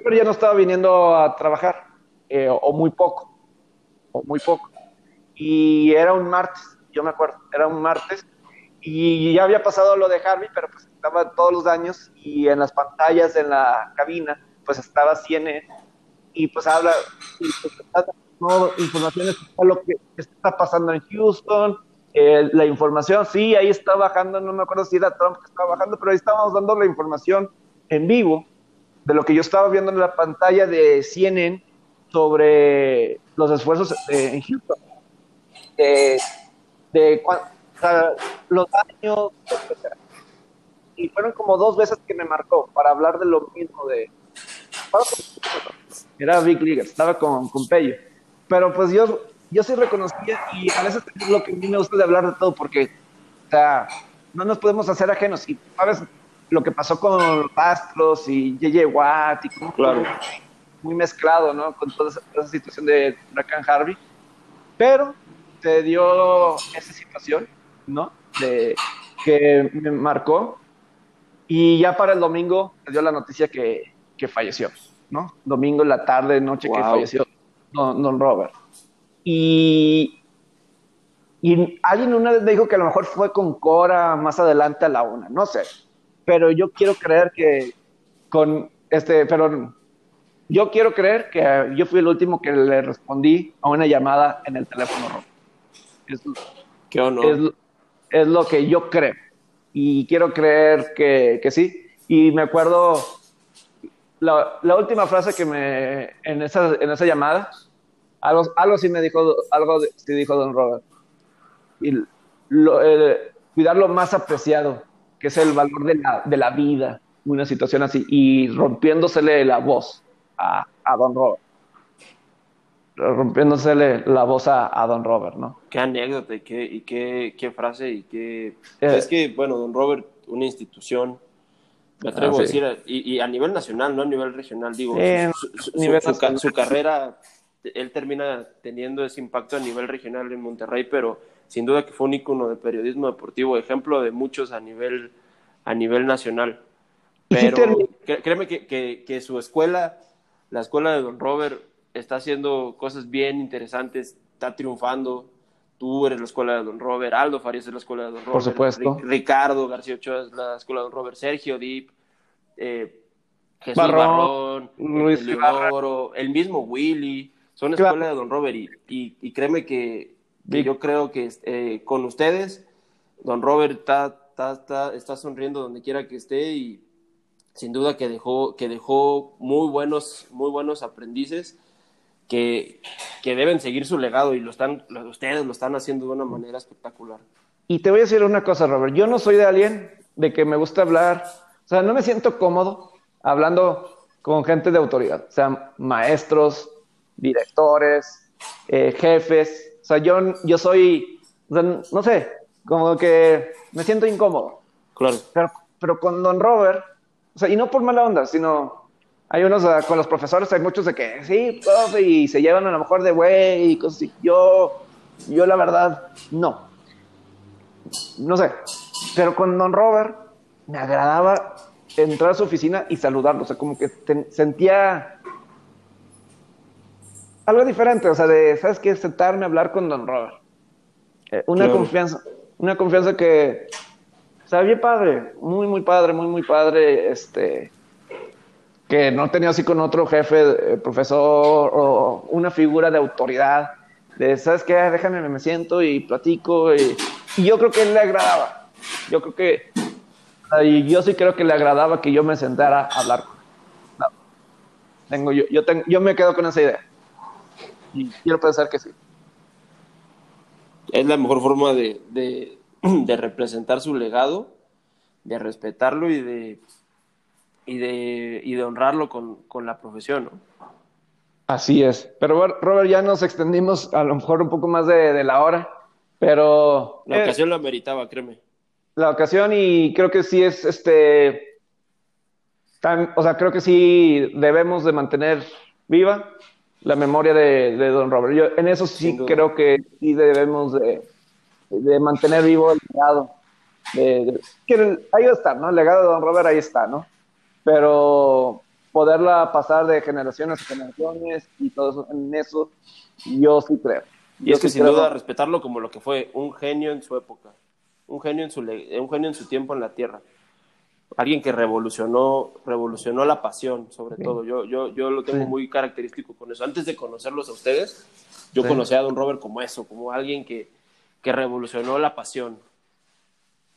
Robert ya no estaba viniendo a trabajar, eh, o muy poco, o muy poco. Y era un martes, yo me acuerdo, era un martes, y ya había pasado lo de Harvey, pero pues estaba todos los años, y en las pantallas, en la cabina, pues estaba CNN, y pues habla, y pues, está informaciones de lo que está pasando en Houston, eh, la información, sí, ahí está bajando, no me acuerdo si era Trump que estaba bajando, pero ahí estábamos dando la información en vivo de lo que yo estaba viendo en la pantalla de CNN sobre los esfuerzos eh, en Houston, de, de cua- o sea, los daños, etcétera. Y fueron como dos veces que me marcó para hablar de lo mismo de... Era Big League, estaba con, con Pello. Pero pues yo, yo sí reconocía y a veces es lo que a mí me gusta de hablar de todo porque o sea, no nos podemos hacer ajenos. Y sabes lo que pasó con los Astros y JJ Watt y cómo Claro. muy mezclado, ¿no? Con toda esa, esa situación de huracán Harvey. Pero se dio esa situación, ¿no? De, que me marcó. Y ya para el domingo se dio la noticia que, que falleció, ¿no? Domingo en la tarde, noche que Wow. falleció don, don Robert. Y, y alguien una vez me dijo que a lo mejor fue con Cora más adelante a la una, no sé. Pero yo quiero creer que con este, pero yo quiero creer que yo fui el último que le respondí a una llamada en el teléfono rojo. Es, ¿Qué honor? es, es lo que yo creo. Y quiero creer que, que sí. Y me acuerdo la, la última frase que me en esa, en esa llamada, algo, algo sí me dijo, algo sí dijo Don Robert. Y lo, eh, cuidar lo más apreciado, que es el valor de la, de la vida, una situación así, y rompiéndosele la voz a, a Don Robert. Rompiéndosele la voz a, a Don Robert, ¿no? Qué anécdota y qué, y qué, qué frase y qué... Eh. Es que, bueno, don Robert, una institución, me atrevo Ah, a sí. decir, y, y a nivel nacional, no a nivel regional, digo, Sí, su, su- su- nivel su ca- nacional. su carrera, él termina teniendo ese impacto a nivel regional en Monterrey, pero sin duda que fue un ícono de periodismo deportivo, ejemplo de muchos a nivel, a nivel nacional. Pero créeme que, que, que su escuela, la escuela de Don Robert, está haciendo cosas bien interesantes, está triunfando. Tú eres la escuela de Don Robert, Aldo Farías es la escuela de Don Robert, supuesto. Ri- Ricardo García Ochoa es la escuela de Don Robert, Sergio Dip, eh, Jesús Barrón, Barrón, Luis Leonoro, el mismo Willy, son escuela de Don Robert y, y, y créeme que, que yo creo que eh, con ustedes, Don Robert está, está, está, está sonriendo donde quiera que esté y sin duda que dejó, que dejó muy buenos, muy buenos aprendices que, que deben seguir su legado y lo están, lo- ustedes lo están haciendo de una manera espectacular. Y te voy a decir una cosa, Robert. Yo no soy de alguien de que me gusta hablar, o sea, no me siento cómodo hablando con gente de autoridad, o sea, maestros, directores, eh, jefes. O sea, yo, yo soy, o sea, no sé, como que me siento incómodo. Claro. Pero, pero con Don Robert, o sea, y no por mala onda, sino hay unos con los profesores, hay muchos de que sí, profe, y se llevan a lo mejor de güey y cosas así. Yo, yo la verdad, no. No sé. Pero con Don Robert me agradaba entrar a su oficina y saludarlo. O sea, como que sentía algo diferente. O sea, de, ¿sabes qué? Sentarme a hablar con Don Robert. Eh, una Claro. confianza, una confianza que, o sea, bien padre, muy, muy padre, muy, muy padre, este, que no tenía así con otro jefe, eh, profesor o una figura de autoridad, de, ¿sabes qué? Déjame, me siento y platico, y, y yo creo que él le agradaba, yo creo que, y yo sí creo que le agradaba que yo me sentara a hablar con él. No. Tengo, yo, yo, tengo, yo me quedo con esa idea, <laughs> quiero pensar que sí. es la mejor forma de, de, <clears throat> de representar su legado, de respetarlo y de, y de, y de honrarlo con, con la profesión, ¿no? Así es. Pero bueno, Robert, ya nos extendimos a lo mejor un poco más de, de la hora, pero La eh, ocasión la meritaba, créeme. la ocasión y creo que sí es este, tan- o sea, creo que sí debemos de mantener viva la memoria de, de Don Robert. Yo en eso sí creo que sí debemos de, de mantener vivo el legado. De, de- que el- ahí va a estar, ¿no? El legado de Don Robert ahí está, ¿no? Pero poderla pasar de generaciones a generaciones y todo eso, en eso yo sí creo. Y es que sin creo. duda respetarlo como lo que fue, un genio en su época, un genio en su, un genio en su tiempo en la tierra. Alguien que revolucionó, revolucionó la pasión, sobre Sí. todo. Yo, yo, yo lo tengo Sí. muy característico con eso. Antes de conocerlos a ustedes, yo Sí. conocí a Don Robert como eso, como alguien que, que revolucionó la pasión.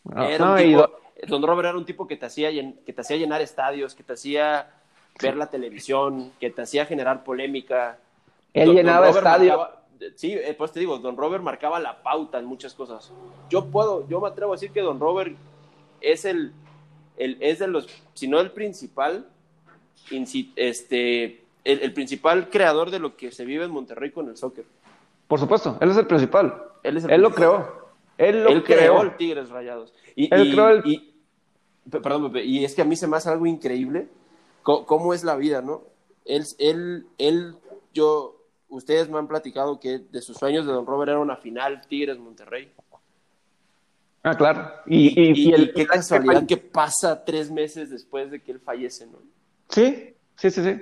No, Era no, un y tipo- do- Don Robert era un tipo que te, hacía llen- que te hacía llenar estadios, que te hacía ver la televisión, que te hacía generar polémica. Él Don- llenaba Don estadios. marcaba- sí, eh, pues te digo, Don Robert marcaba la pauta en muchas cosas. Yo puedo, yo me atrevo a decir que Don Robert es el, el- es de los, si no el principal, inci- este, el, el principal creador de lo que se vive en Monterrey con el soccer. por supuesto, él es el principal. Él es el Él lo creó. Él lo Él creó. creó el Tigres Rayados. Y, Él y- creó el- y- perdón, Pepe, y es que a mí se me hace algo increíble co- cómo es la vida, ¿no? Él, él, él, yo, ustedes me han platicado que de sus sueños de Don Robert era una final Tigres Monterrey. Ah, claro. Y, y, Y, y el- qué casualidad que pasa tres meses después de que él fallece, ¿no? Sí, sí, sí, sí.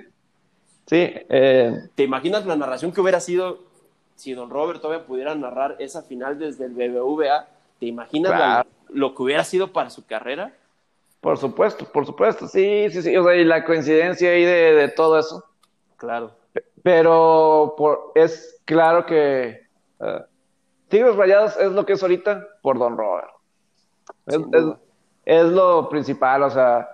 Sí, eh, ¿Te imaginas la narración que hubiera sido si Don Robert todavía pudiera narrar esa final desde el BBVA? ¿Te imaginas la- lo que hubiera sido para su carrera? por supuesto, por supuesto. Sí, sí, sí. O sea, y la coincidencia ahí de, de todo eso. Claro. Pero por, es claro que eh, Tigres Rayados es lo que es ahorita por Don Robert. Es, es- lo principal, o sea,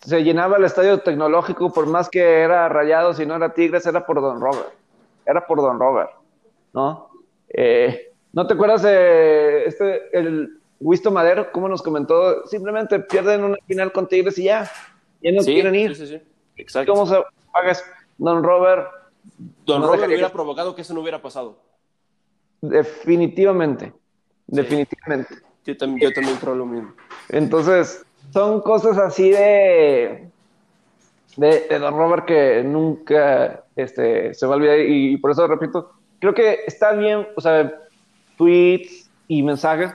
se llenaba el estadio tecnológico, por más que era Rayados y no era Tigres, era por Don Robert. Era por Don Robert, ¿no? Eh, ¿No te acuerdas de este, el Wisto Madero, cómo nos comentó? Simplemente pierden una final con Tigres y ya, ya no Sí, quieren ir. sí, sí, sí. Exacto. ¿Cómo se paga eso? Don Robert? Don no Robert hubiera provocado que eso no hubiera pasado. Definitivamente, definitivamente. Yo también, yo también creo lo mismo. Entonces, son cosas así de, de, de Don Robert que nunca este, se va a olvidar y, por eso repito, creo que está bien, o sea, tweets y mensajes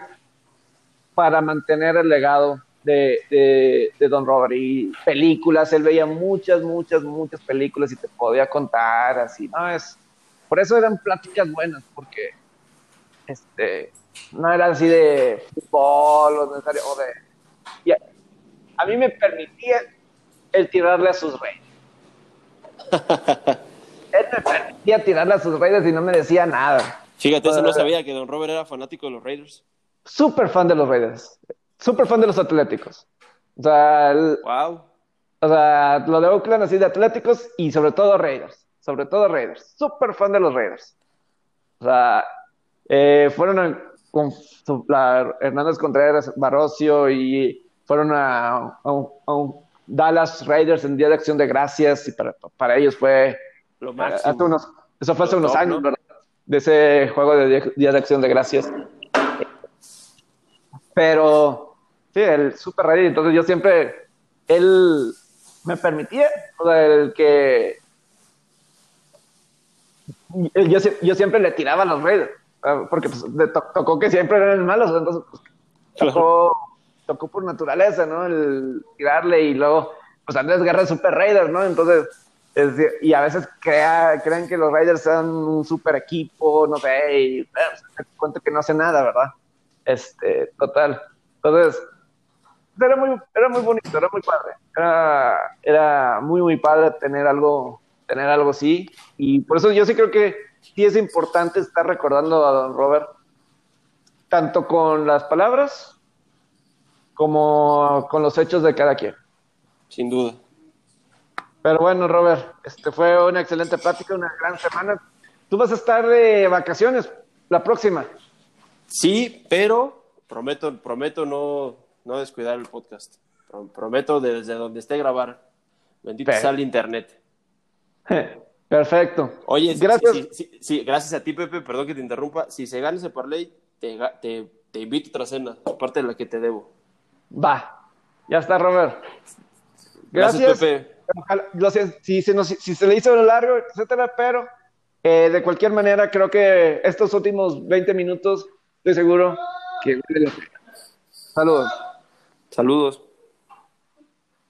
para mantener el legado de, de, de Don Robert y películas, él veía muchas, muchas, muchas películas y te podía contar así, ¿no? Es, por eso eran pláticas buenas, porque este, no era así de fútbol o, necesario, o de... a, mí me permitía el tirarle a sus reyes. <laughs> Él me permitía tirarle a sus reyes y no me decía nada. Fíjate, eso no sabía que Don Robert era fanático de los Raiders. Súper fan de los Raiders. Súper fan de los Atléticos. O sea, el- Wow. o sea, lo de Oakland así de Atléticos y sobre todo Raiders. Sobre todo Raiders. Súper fan de los Raiders. O sea, eh, fueron con la Hernández Contreras, Barocio y fueron a, a un- a un Dallas Raiders en Día de Acción de Gracias y para, para ellos fue Lo Eh, máximo. hace unos, eso fue hace Lo unos top, años, ¿no? ¿verdad? De ese juego de Día- de Acción de Gracias. Pero, sí, el Super Rey, entonces yo siempre, él me permitía, o sea, el que. Yo, yo siempre le tiraba a los Raiders, porque pues, tocó que siempre eran malos, entonces pues, tocó, tocó por naturaleza, ¿no? El tirarle y luego, pues Andrés Guerra es Super Raider, ¿no? Entonces, es y a veces crea, creen que los Raiders son un super equipo, no sé, y eh, se cuenta que no hace nada, ¿verdad? Este, total. Entonces, era muy, era muy bonito, era muy padre. Era, era muy, muy padre tener algo, tener algo así. Y por eso yo sí creo que sí es importante estar recordando a don Robert, tanto con las palabras como con los hechos de cada quien. Sin duda. Pero bueno, Robert, este fue una excelente plática, una gran semana. Tú vas a estar de vacaciones la próxima. Sí, pero prometo, prometo no, no descuidar el podcast. Pro- Prometo desde donde esté grabar. Bendito Pero- sea el internet. <laughs> Perfecto. Oye, gracias. sí, sí, sí, gracias a ti, Pepe, perdón que te interrumpa. Si se gana ese parlay, te, ga- te, te invito a otra cena, aparte de la que te debo. Va. Ya está, Robert. Gracias, Gracias. Pepe. Ojalá- lo si, se nos- si se le hizo largo, etcétera, pero Eh, de cualquier manera, creo que estos últimos 20 minutos, estoy seguro que. Saludos. Saludos.